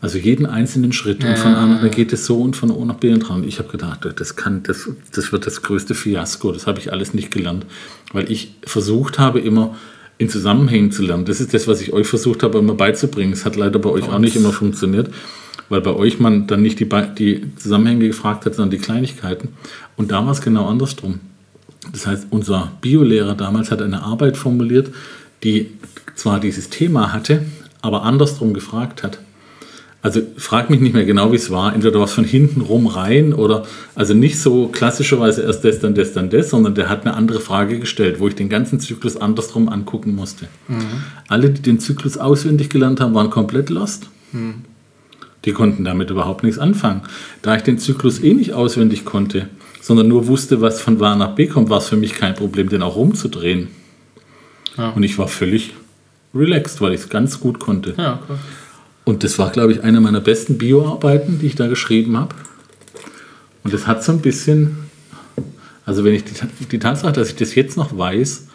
Also jeden einzelnen Schritt ja, und von A nach B geht es so und von O nach B und dran. Ich habe gedacht, das kann, das, das wird das größte Fiasko. Das habe ich alles nicht gelernt, weil ich versucht habe immer in Zusammenhängen zu lernen. Das ist das, was ich euch versucht habe, immer beizubringen. Es hat leider bei euch auch nicht immer funktioniert, weil bei euch man dann nicht die, die Zusammenhänge gefragt hat, sondern die Kleinigkeiten. Und da war es genau andersrum. Das heißt, unser Biolehrer damals hat eine Arbeit formuliert, die zwar dieses Thema hatte, aber andersrum gefragt hat. Also frag mich nicht mehr genau, wie es war. Entweder was von hinten rum rein oder also nicht so klassischerweise erst das, dann das, dann das, sondern der hat eine andere Frage gestellt, wo ich den ganzen Zyklus andersrum angucken musste. Mhm. Alle, die den Zyklus auswendig gelernt haben, waren komplett lost. Mhm. Die konnten damit überhaupt nichts anfangen. Da ich den Zyklus eh nicht auswendig konnte, sondern nur wusste, was von A nach B kommt, war es für mich kein Problem, den auch rumzudrehen. Ja. Und ich war völlig relaxed, weil ich es ganz gut konnte. Ja, okay. Und das war, glaube ich, eine meiner besten Bioarbeiten, die ich da geschrieben habe. Und das hat so ein bisschen, also wenn ich die, die Tatsache, dass ich das jetzt noch weiß,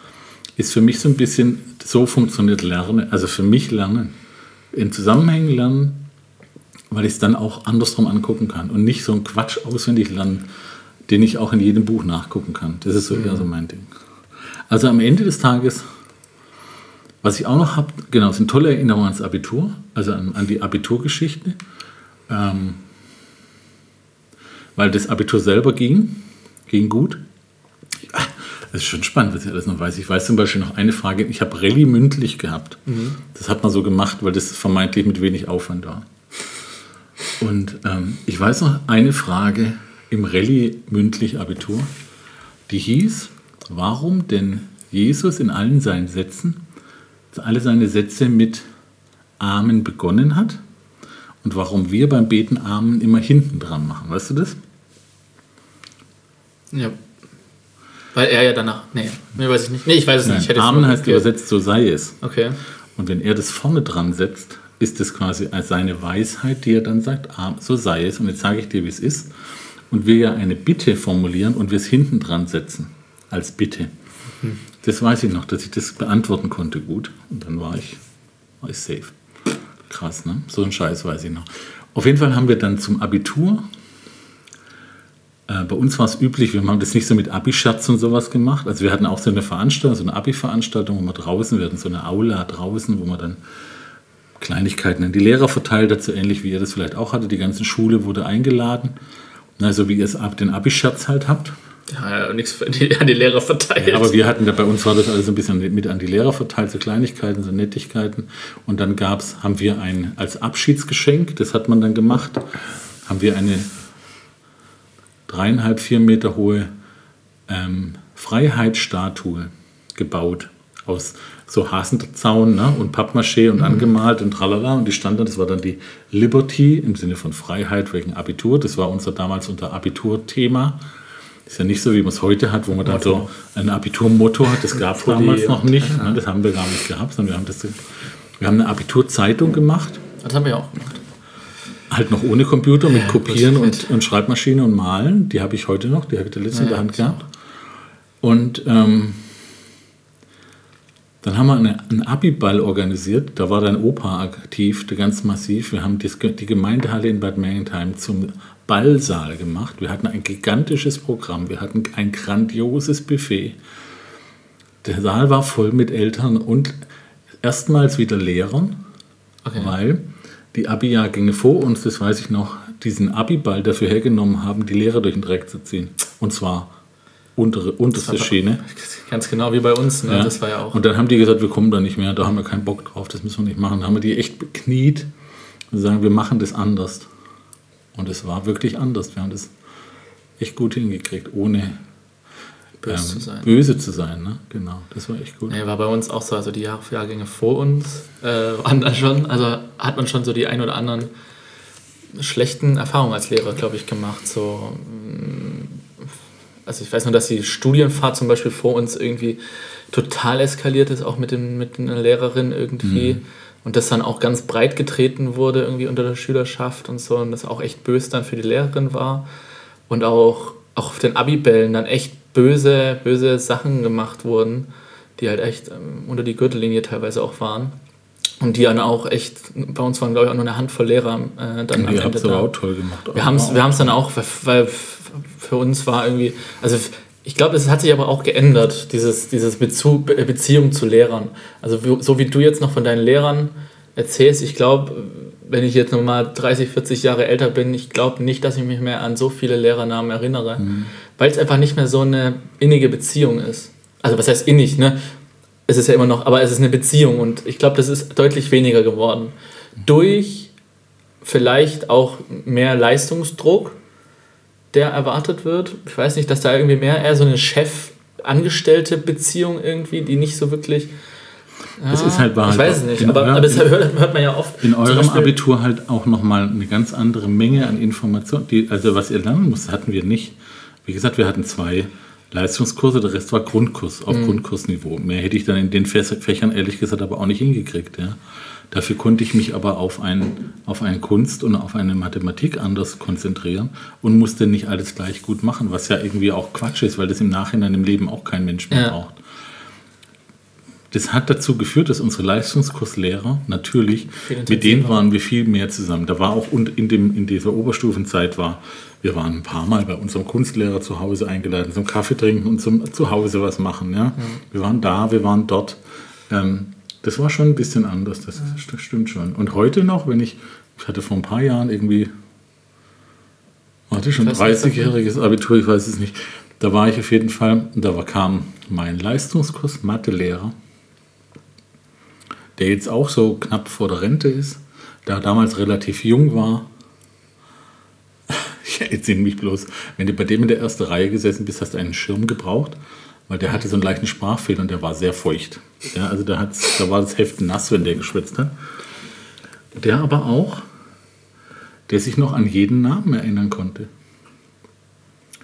ist für mich so ein bisschen, so funktioniert Lernen, also für mich Lernen, in Zusammenhängen lernen, weil ich es dann auch andersrum angucken kann und nicht so ein Quatsch auswendig lernen, den ich auch in jedem Buch nachgucken kann. Das ist so mhm. eher so mein Ding. Also am Ende des Tages was ich auch noch habe, genau, sind tolle Erinnerungen ans Abitur, also an, an die Abiturgeschichte. Ähm, weil das Abitur selber ging, ging gut. Das ist schon spannend, was ich alles noch weiß. Ich weiß zum Beispiel noch eine Frage, ich habe Rallye mündlich gehabt. Mhm. Das hat man so gemacht, weil das vermeintlich mit wenig Aufwand war. Und ähm, ich weiß noch eine Frage im Rallye mündlich Abitur, die hieß, warum denn Jesus in allen seinen Sätzen alle seine Sätze mit Amen begonnen hat und warum wir beim Beten Amen immer hinten dran machen. Weißt du das? Ja. Weil er ja danach. Nee, nee weiß ich nicht. Nee, ich weiß es nicht. Ich hätte Amen heißt übersetzt, so sei es. Okay. Und wenn er das vorne dran setzt, ist das quasi als seine Weisheit, die er dann sagt, so sei es. Und jetzt sage ich dir, wie es ist. Und wir ja eine Bitte formulieren und wir es hinten dran setzen als Bitte. Mhm. Das weiß ich noch, dass ich das beantworten konnte gut. Und dann war ich, war ich safe. Krass, ne? So ein Scheiß weiß ich noch. Auf jeden Fall haben wir dann zum Abitur, äh, bei uns war es üblich, wir haben das nicht so mit Abi-Scherz und sowas gemacht. Also wir hatten auch so eine Veranstaltung, so eine Abi-Veranstaltung, wo wir draußen, wir hatten so eine Aula draußen, wo man dann Kleinigkeiten an die Lehrer verteilt hat, so ähnlich wie ihr das vielleicht auch hattet. Die ganze Schule wurde eingeladen. Also wie ihr es ab den Abi-Scherz halt habt. Ja, nichts an die, an die Lehrer verteilt. Ja, aber wir hatten, bei uns war das alles ein bisschen mit an die Lehrer verteilt, so Kleinigkeiten, so Nettigkeiten. Und dann gab's, haben wir ein, als Abschiedsgeschenk, das hat man dann gemacht, haben wir eine dreieinhalb, vier Meter hohe ähm, Freiheitsstatue gebaut aus so Hasenzaun ne, und Pappmaché und mhm. angemalt und tralala. Und die stand dann, das war dann die Liberty im Sinne von Freiheit wegen Abitur. Das war unser damals unser Abiturthema. Ist ja nicht so, wie man es heute hat, wo man dann so ein Abiturmotto hat. Das gab es damals noch nicht. Ne? Das haben wir gar nicht gehabt, sondern wir haben, das, wir haben eine Abiturzeitung gemacht. Das haben wir auch gemacht. Halt noch ohne Computer, mit Kopieren und, und, Schreibmaschine und Malen. Die habe ich heute noch, die habe ich da letztens ja, in der Hand gehabt. Und ähm, dann haben wir eine, einen Abiball organisiert. Da war dein Opa aktiv, ganz massiv. Wir haben das, die Gemeindehalle in Bad Mergentheim zum Ballsaal gemacht. Wir hatten ein gigantisches Programm. Wir hatten ein grandioses Buffet. Der Saal war voll mit Eltern und erstmals wieder Lehrern, okay. weil die Abi-Jahrgänge vor uns, das weiß ich noch, diesen Abi-Ball dafür hergenommen haben, die Lehrer durch den Dreck zu ziehen. Und zwar untere, unterste Schiene. Ganz genau wie bei uns, ne? ja. das war ja auch. Und dann haben die gesagt, wir kommen da nicht mehr, da haben wir keinen Bock drauf, das müssen wir nicht machen. Da haben wir die echt bekniet und sagen, wir machen das anders. Und es war wirklich anders. Wir haben das echt gut hingekriegt, ohne böse ähm, zu sein. Böse zu sein, ne? Genau, das war echt gut. Ja, war bei uns auch so, also die Jahr Jahrgänge vor uns äh, waren dann schon, also hat man schon so die ein oder anderen schlechten Erfahrungen als Lehrer, glaube ich, gemacht. So, mm, also ich weiß nur, dass die Studienfahrt zum Beispiel vor uns irgendwie total eskaliert ist, auch mit, dem, mit einer Lehrerin irgendwie. Mhm und das dann auch ganz breit getreten wurde irgendwie unter der Schülerschaft und so und das auch echt böse dann für die Lehrerin war und auch, auch auf den Abibällen dann echt böse, böse Sachen gemacht wurden, die halt echt ähm, unter die Gürtellinie teilweise auch waren. Und die dann auch echt, bei uns waren glaube ich auch nur eine Handvoll Lehrer äh, dann ja, am Ende da. auch toll gemacht. Wir haben es wir dann auch, weil für uns war irgendwie, also ich glaube, es hat sich aber auch geändert, dieses, dieses Bezug, Beziehung zu Lehrern. Also so wie du jetzt noch von deinen Lehrern erzählst, ich glaube, wenn ich jetzt nochmal 30, 40 Jahre älter bin, ich glaube nicht, dass ich mich mehr an so viele Lehrernamen erinnere, mhm. weil es einfach nicht mehr so eine innige Beziehung ist. Also was heißt innig, ne? Es ist ja immer noch, aber es ist eine Beziehung und ich glaube, das ist deutlich weniger geworden. Durch vielleicht auch mehr Leistungsdruck, der erwartet wird. Ich weiß nicht, dass da irgendwie mehr eher so eine Chef-Angestellte-Beziehung irgendwie, die nicht so wirklich. Ja, das ist halt wahr. Ich weiß es nicht, aber, aber das hört, hört, man ja oft. In eurem Beispiel, Abitur halt auch nochmal eine ganz andere Menge an Informationen. Die, also was ihr lernen müsst, hatten wir nicht. Wie gesagt, wir hatten zwei Leistungskurse, der Rest war Grundkurs auf mhm. Grundkursniveau. Mehr hätte ich dann in den Fächern ehrlich gesagt aber auch nicht hingekriegt. Ja. Dafür konnte ich mich aber auf, ein, auf eine Kunst und auf eine Mathematik anders konzentrieren und musste nicht alles gleich gut machen, was ja irgendwie auch Quatsch ist, weil das im Nachhinein im Leben auch kein Mensch mehr ja. braucht. Das hat dazu geführt, dass unsere Leistungskurslehrer natürlich, mit denen waren wir viel mehr zusammen. Da war auch und in, dem, in dieser Oberstufenzeit war, wir waren ein paar Mal bei unserem Kunstlehrer zu Hause eingeladen, zum Kaffee trinken und zum zu Hause was machen. Ja? Mhm. Wir waren da, wir waren dort. Ähm, das war schon ein bisschen anders, das, das stimmt schon. Und heute noch, wenn ich, ich hatte vor ein paar Jahren irgendwie, hatte schon 30-jähriges Abitur, ich weiß es nicht, da war ich auf jeden Fall, da war, kam mein Leistungskurs Mathelehrer, der jetzt auch so knapp vor der Rente ist, der damals relativ jung war. Jetzt sind mich bloß, wenn du bei dem in der ersten Reihe gesessen bist, hast du einen Schirm gebraucht weil der hatte so einen leichten Sprachfehler und der war sehr feucht. Ja, also da, da war das Heft nass, wenn der geschwitzt hat. Der aber auch, der sich noch an jeden Namen erinnern konnte.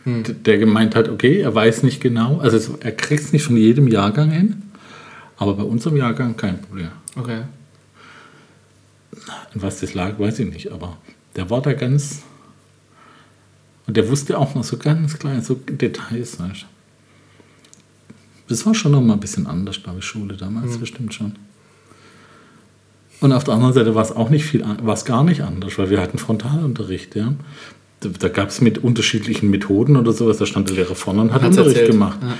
der gemeint hat, okay, er weiß nicht genau, also es, er kriegt es nicht von jedem Jahrgang hin, aber bei unserem Jahrgang kein Problem. Okay. An was das lag, weiß ich nicht, aber der war da ganz. Und der wusste auch noch so ganz kleine so Details, weißt du. Das war schon noch mal ein bisschen anders, glaube ich, Schule damals, bestimmt schon. Und auf der anderen Seite war es auch nicht viel, war es gar nicht anders, weil wir hatten Frontalunterricht, ja. Da, da gab es mit unterschiedlichen Methoden oder sowas, da stand der Lehrer vorne und hat Hat's Unterricht erzählt. gemacht. Ja.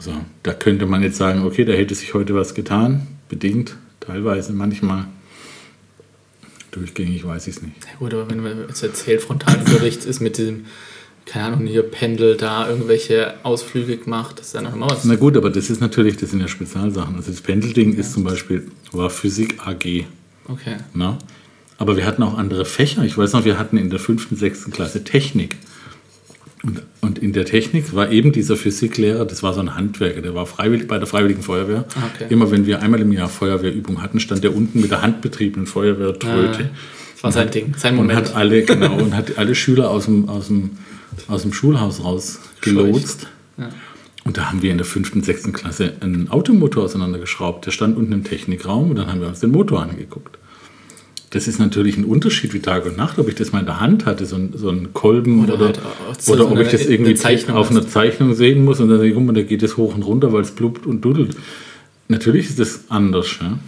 So, da könnte man jetzt sagen, okay, da hätte sich heute was getan, bedingt, teilweise, manchmal. Durchgängig weiß ich es nicht. Ja, gut, aber wenn man jetzt erzählt, Frontalunterricht ist mit diesem, keine Ahnung, hier Pendel da irgendwelche Ausflüge gemacht, das ist ja noch immer was. Na gut, aber das ist natürlich, das sind ja Spezialsachen. Also das Pendelding ist zum Beispiel, war Physik AG. Okay. Ne? Aber wir hatten auch andere Fächer. Ich weiß noch, wir hatten in der fünften, sechsten Klasse Technik. Und, und in der Technik war eben dieser Physiklehrer, das war so ein Handwerker, der war freiwillig bei der Freiwilligen Feuerwehr. Ah, okay. Immer wenn wir einmal im Jahr Feuerwehrübung hatten, stand der unten mit der handbetriebenen Feuerwehrtröte. Das war sein Ding, sein Und Moment. hat alle, genau, und hat alle Schüler aus dem, aus dem, aus dem Schulhaus rausgelotst. Ja. Und da haben wir in der fünften, sechsten Klasse einen Automotor auseinandergeschraubt. Der stand unten im Technikraum und dann haben wir uns den Motor angeguckt. Das ist natürlich ein Unterschied wie Tag und Nacht, ob ich das mal in der Hand hatte, so ein, so ein Kolben Oder oder, halt oder, so ob eine- ich das eine irgendwie Zeichnung auf einer Zeichnung sehen muss und dann denke ich, guck mal, da geht es hoch und runter, weil es blubbt und dudelt. Natürlich ist das anders. Ja?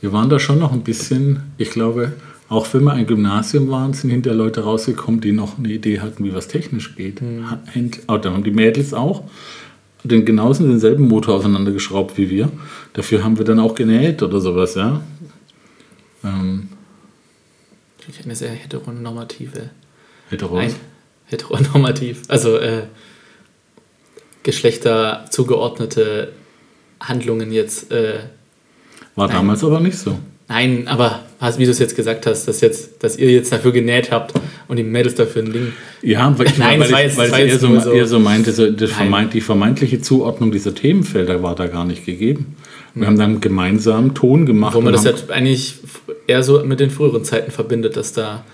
Wir waren da schon noch ein bisschen, ich glaube, auch wenn wir ein Gymnasium waren, sind hinterher Leute rausgekommen, die noch eine Idee hatten, wie was technisch geht. Mhm. Oh, da haben die Mädels auch den genauso denselben Motor auseinandergeschraubt wie wir. Dafür haben wir dann auch genäht oder sowas, ja. Ähm, Wirklich eine sehr heteronormative. heteros. Ein, heteronormativ. Also äh, Geschlechter zugeordnete Handlungen jetzt. Äh, War damals aber nicht so. Nein, aber hast, wie du es jetzt gesagt hast, dass, jetzt, dass ihr jetzt dafür genäht habt und die Mädels dafür ein Ding. Ja, weil ich, Nein, weil ich, weil ich eher, so, so- eher so meinte, so, vermeint, die vermeintliche Zuordnung dieser Themenfelder war da gar nicht gegeben. Wir haben dann gemeinsam Ton gemacht. Wo man das jetzt eigentlich eher so mit den früheren Zeiten verbindet, dass da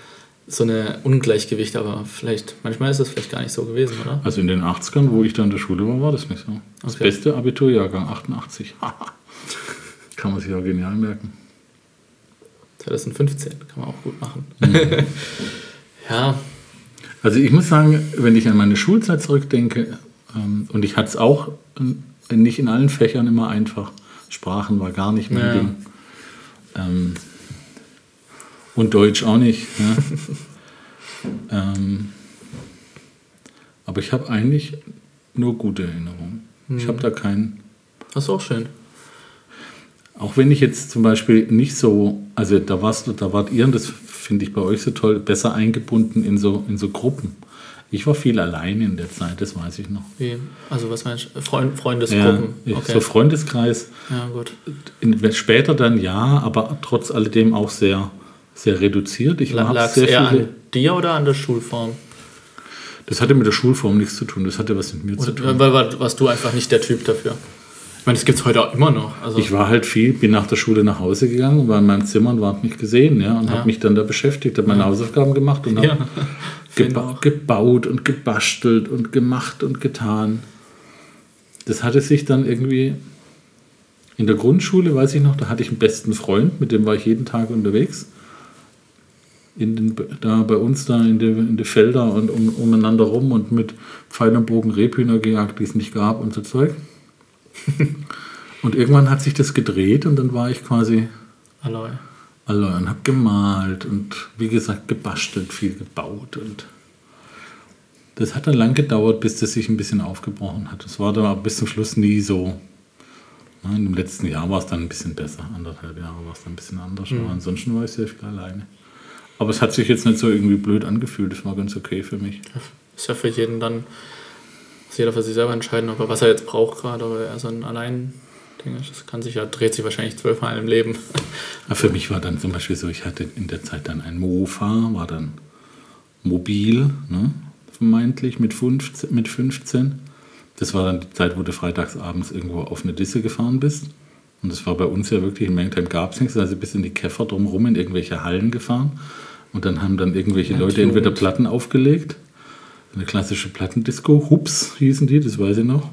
so eine Ungleichgewicht, aber vielleicht, manchmal ist das vielleicht gar nicht so gewesen, oder? Also in den 80ern, wo ich da in der Schule war, war das nicht so. Das Okay. beste Abiturjahrgang, 88. Kann man sich auch genial merken. 2015 kann man auch gut machen. Mhm. ja, Also ich muss sagen, wenn ich an meine Schulzeit zurückdenke, ähm, und ich hatte es auch nicht in allen Fächern immer einfach. Sprachen war gar nicht mein Ja. Ding. Ähm, und Deutsch auch nicht. Ja. ähm, aber ich habe eigentlich nur gute Erinnerungen. Ich habe da keinen. das ist auch schön. Auch wenn ich jetzt zum Beispiel nicht so, also da warst du, da wart ihr, und das finde ich bei euch so toll, besser eingebunden in so, in so Gruppen. Ich war viel allein in der Zeit, das weiß ich noch. Wie, also was meinst du? Freund, Ja, Freundesgruppen. ich- okay. So Freundeskreis, ja, gut. in, später dann ja, aber trotz alledem auch sehr, sehr reduziert. Ich Lag sehr eher viele, an dir oder an der Schulform? das hatte mit der Schulform nichts zu tun, das hatte was mit mir zu tun. Weil- warst du einfach nicht der Typ dafür? Ich meine, das gibt es heute auch immer noch. Also, Ich war halt viel, bin nach der Schule nach Hause gegangen, war in meinem Zimmer und war nicht gesehen, ja, und Ja. habe mich dann da beschäftigt, habe meine Hausaufgaben gemacht und habe Ja. Geba gebaut und gebastelt und gemacht und getan. Das hatte sich dann irgendwie in der Grundschule, weiß ich noch, da hatte ich einen besten Freund, mit dem war ich jeden Tag unterwegs. In den, da bei uns da in die, in die Felder und um, umeinander rum und mit Pfeil und Bogen Rebhühner gejagt, die es nicht gab und so Zeug. und irgendwann hat sich das gedreht und dann war ich quasi Alloy. allein und habe gemalt und wie gesagt gebastelt, viel gebaut und das hat dann lang gedauert, bis das sich ein bisschen aufgebrochen hat. Das war dann aber bis zum Schluss nie so. Ja, Im letzten Jahr war es dann ein bisschen besser, anderthalb Jahre war es dann ein bisschen anders, aber ansonsten war ich sehr viel alleine. Aber es hat sich jetzt nicht so irgendwie blöd angefühlt, das war ganz okay für mich. Ist ja für jeden dann, muss jeder für sich selber entscheiden, ob er was er jetzt braucht gerade, oder er so ein allein. Das kann sich ja, dreht sich wahrscheinlich zwölfmal im Leben. Für mich war dann zum Beispiel so, ich hatte in der Zeit dann ein Mofa, war dann mobil, ne, vermeintlich mit 15, mit 15. Das war dann die Zeit, wo du freitagsabends irgendwo auf eine Disse gefahren bist. Und das war bei uns ja wirklich, in Mengtheim gab es nichts, also bis in die Käfer drumherum in irgendwelche Hallen gefahren. Und dann haben dann irgendwelche Ja, Leute entweder. Platten aufgelegt, eine klassische Plattendisco. Hups hießen die, das weiß ich noch.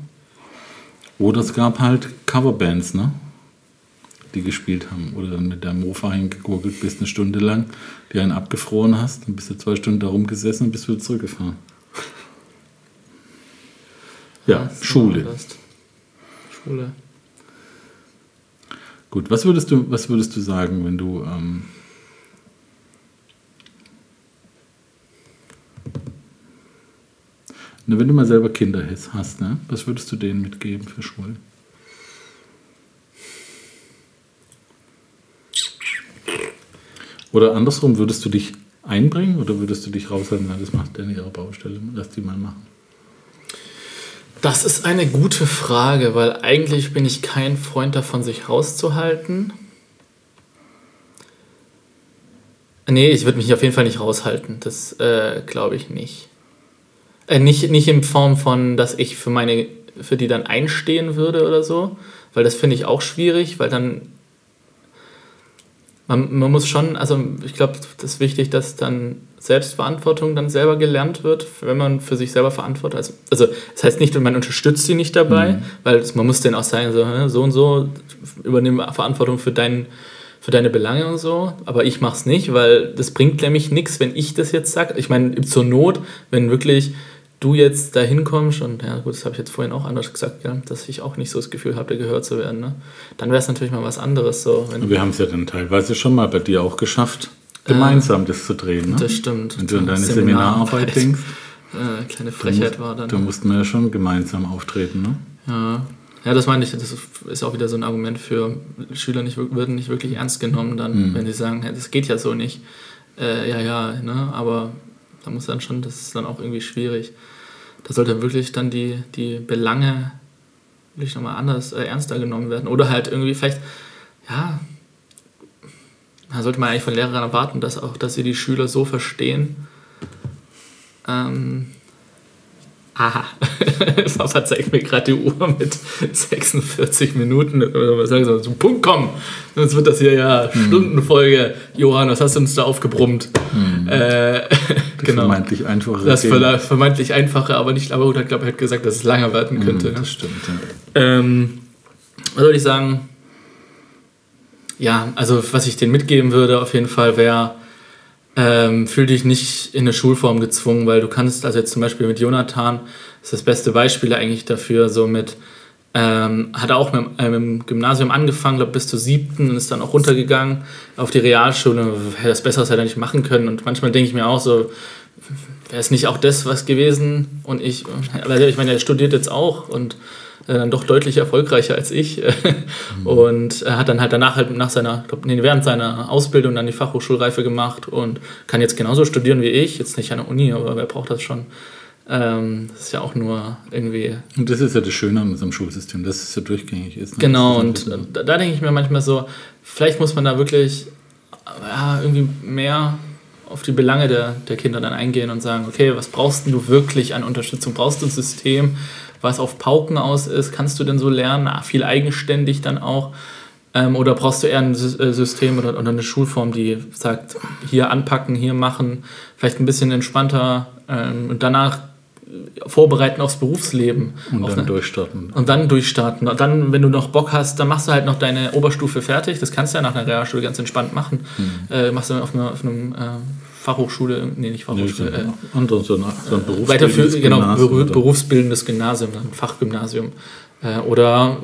Oder es gab halt Coverbands, ne? die gespielt haben. Oder dann mit deinem Mofa hingegurgelt bist eine Stunde lang, die einen abgefroren hast, dann bist du zwei Stunden da rumgesessen und bist wieder zurückgefahren. Ja, Schule. Schule. Gut, was würdest du, was würdest du sagen, wenn du ähm, Ne, wenn du mal selber Kinder hast, ne? was würdest du denen mitgeben für Schulen? Oder andersrum, würdest du dich einbringen oder würdest du dich raushalten, na, das macht denn ihre Baustelle, lass die mal machen? Das ist eine gute Frage, weil eigentlich bin ich kein Freund davon, sich rauszuhalten. Nee, ich würde mich auf jeden Fall nicht raushalten. Das äh, glaube ich nicht. Äh, nicht, nicht in Form von, dass ich für meine, für die dann einstehen würde oder so, weil das finde ich auch schwierig, weil dann man, man muss schon, also ich glaube, das ist wichtig, dass dann Selbstverantwortung dann selber gelernt wird, wenn man für sich selber verantwortet. Also, also das heißt nicht, man unterstützt sie nicht dabei, mhm. weil man muss denen auch sagen, so, so und so, übernehme Verantwortung für deinen für deine Belange und so, aber ich mache es nicht, weil das bringt nämlich nichts, wenn ich das jetzt sage. Ich meine, zur Not, wenn wirklich du jetzt da hinkommst und ja gut, das habe ich jetzt vorhin auch anders gesagt, ja, dass ich auch nicht so das Gefühl habe, gehört zu werden, ne? dann wäre es natürlich mal was anderes. So, wir haben es ja dann teilweise schon mal bei dir auch geschafft, gemeinsam äh, das zu drehen. Ne? Das stimmt. Wenn du an deine Seminararbeit denkst. Äh, kleine Frechheit musst, war dann. Da mussten wir ja schon gemeinsam auftreten, ne? Ja. Ja, das meine ich, das ist auch wieder so ein Argument für Schüler nicht, würden nicht wirklich ernst genommen, dann, mhm. wenn sie sagen, hey, das geht ja so nicht. Äh, ja, ja, ne? aber da muss dann schon, das ist dann auch irgendwie schwierig da sollte wirklich dann die, die Belange wirklich nochmal anders, äh, ernster genommen werden. Oder halt irgendwie vielleicht, ja, da sollte man eigentlich von Lehrern erwarten, dass auch, dass sie die Schüler so verstehen, ähm, Aha, Papa zeigt mir gerade die Uhr mit 46 Minuten. Sie, zum Punkt kommen. Sonst wird das hier ja hm. Stundenfolge. Johann, was hast du uns da aufgebrummt? Hm. Äh, das genau. vermeintlich einfache. Das Thema. vermeintlich einfache, aber nicht, aber ich glaube, er hat gesagt, dass es lange werden hm, könnte. Hm, das stimmt, ja. Ähm, was soll ich sagen? Ja, also was ich denen mitgeben würde, auf jeden Fall wäre, ähm, fühl dich nicht in eine Schulform gezwungen, weil du kannst, also jetzt zum Beispiel mit Jonathan, ist das beste Beispiel eigentlich dafür, so mit, ähm, hat er auch mit, äh, mit dem Gymnasium angefangen, glaube bis zur siebten und ist dann auch runtergegangen auf die Realschule. Das Besseres hätte er nicht machen können. Und manchmal denke ich mir auch so, wäre es nicht auch das was gewesen? Und ich, ich meine, er studiert jetzt auch und dann doch deutlich erfolgreicher als ich. mhm. Und er hat dann halt danach halt nach seiner, glaub, nee, während seiner Ausbildung dann die Fachhochschulreife gemacht und kann jetzt genauso studieren wie ich. Jetzt nicht an der Uni, aber wer braucht das schon? Ähm, das ist ja auch nur irgendwie. Und das ist ja das Schöne an unserem Schulsystem, dass es ja durchgängig ist. Ne? Genau, und da, da denke ich mir manchmal so, vielleicht muss man da wirklich ja, irgendwie mehr auf die Belange der, der Kinder dann eingehen und sagen, okay, was brauchst du wirklich an Unterstützung? Brauchst du ein System, was auf Pauken aus ist? Kannst du denn so lernen? Ah, viel eigenständig dann auch. Ähm, oder brauchst du eher ein äh, System oder, oder eine Schulform, die sagt, hier anpacken, hier machen, vielleicht ein bisschen entspannter ähm, und danach vorbereiten aufs Berufsleben. Und dann eine, durchstarten. Und dann durchstarten. Und dann, wenn du noch Bock hast, dann machst du halt noch deine Oberstufe fertig. Das kannst du ja nach einer Realschule ganz entspannt machen. Mhm. Äh, machst du auf, einer, auf einem äh, Fachhochschule, nee, nicht Fachhochschule, nee, äh, andere, so ein, so ein berufsbildendes genau, Gymnasium, berufsbildendes Gymnasium, ein Fachgymnasium. Äh, oder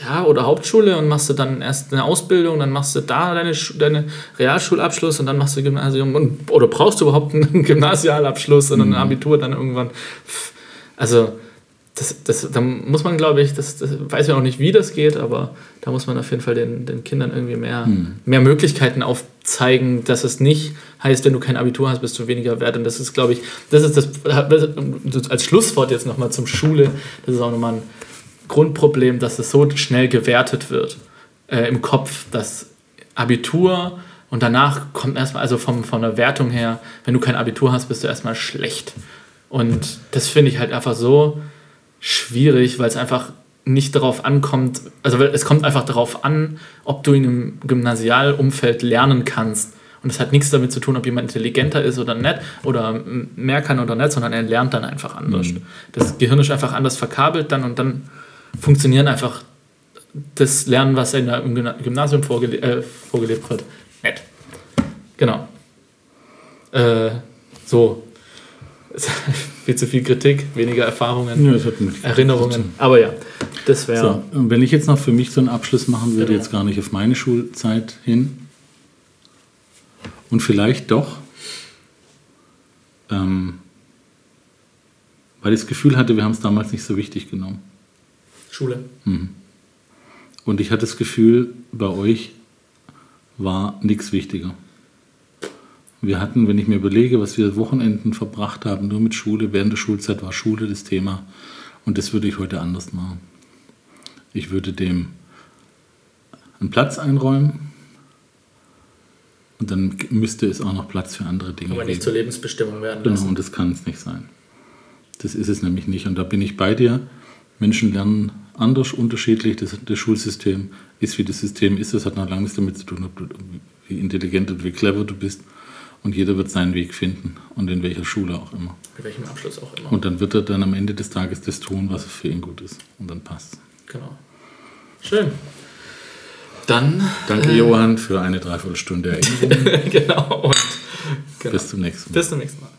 ja, oder Hauptschule und machst du dann erst eine Ausbildung, dann machst du da deine, deine Realschulabschluss und dann machst du Gymnasium. Und, oder brauchst du überhaupt einen Gymnasialabschluss und ein mhm. Abitur dann irgendwann? Also, das, das, da muss man, glaube ich, das, das weiß ich auch nicht, wie das geht, aber da muss man auf jeden Fall den, den Kindern irgendwie mehr, mhm. mehr Möglichkeiten aufzeigen, dass es nicht heißt, wenn du kein Abitur hast, bist du weniger wert. Und das ist, glaube ich, das ist das, als Schlusswort jetzt nochmal zum Schule, das ist auch nochmal ein Grundproblem, dass es so schnell gewertet wird äh, im Kopf, dass Abitur und danach kommt erstmal, also vom, von der Wertung her, wenn du kein Abitur hast, bist du erstmal schlecht. Und das finde ich halt einfach so schwierig, weil es einfach nicht darauf ankommt, also es kommt einfach darauf an, ob du in einem Gymnasialumfeld lernen kannst. Und das hat nichts damit zu tun, ob jemand intelligenter ist oder nicht oder mehr kann oder nicht, sondern er lernt dann einfach anders. Mhm. Das Gehirn ist einfach anders verkabelt dann und dann funktionieren einfach das Lernen, was in der, im Gymnasium vorgele äh, vorgelebt wird, nicht. Genau. Äh, so. Viel zu viel Kritik, weniger Erfahrungen, ja, Erinnerungen. Aber ja, das wäre. So, wenn ich jetzt noch für mich so einen Abschluss machen würde, genau. jetzt gar nicht auf meine Schulzeit hin und vielleicht doch, ähm, weil ich das Gefühl hatte, wir haben es damals nicht so wichtig genommen. Schule. Mhm. Und ich hatte das Gefühl, bei euch war nichts wichtiger. Wir hatten, wenn ich mir überlege, was wir Wochenenden verbracht haben, nur mit Schule, während der Schulzeit war Schule das Thema. Und das würde ich heute anders machen. Ich würde dem einen Platz einräumen und dann müsste es auch noch Platz für andere Dinge geben. Aber nicht zur Lebensbestimmung werden lassen. Genau, und das kann es nicht sein. Das ist es nämlich nicht. Und da bin ich bei dir. Menschen lernen anders, unterschiedlich. Das, das Schulsystem ist, wie das System ist. Das hat noch lange nichts damit zu tun, ob du, wie intelligent und wie clever du bist. Und jeder wird seinen Weg finden und in welcher Schule auch immer. Mit welchem Abschluss auch immer. Und dann wird er dann am Ende des Tages das tun, was für ihn gut ist. Und dann passt Genau. Schön. Dann. Danke, äh, Johann, für eine Dreiviertelstunde Erinnerung. genau. Und, genau. Bis zum nächsten Mal. Bis zum nächsten Mal.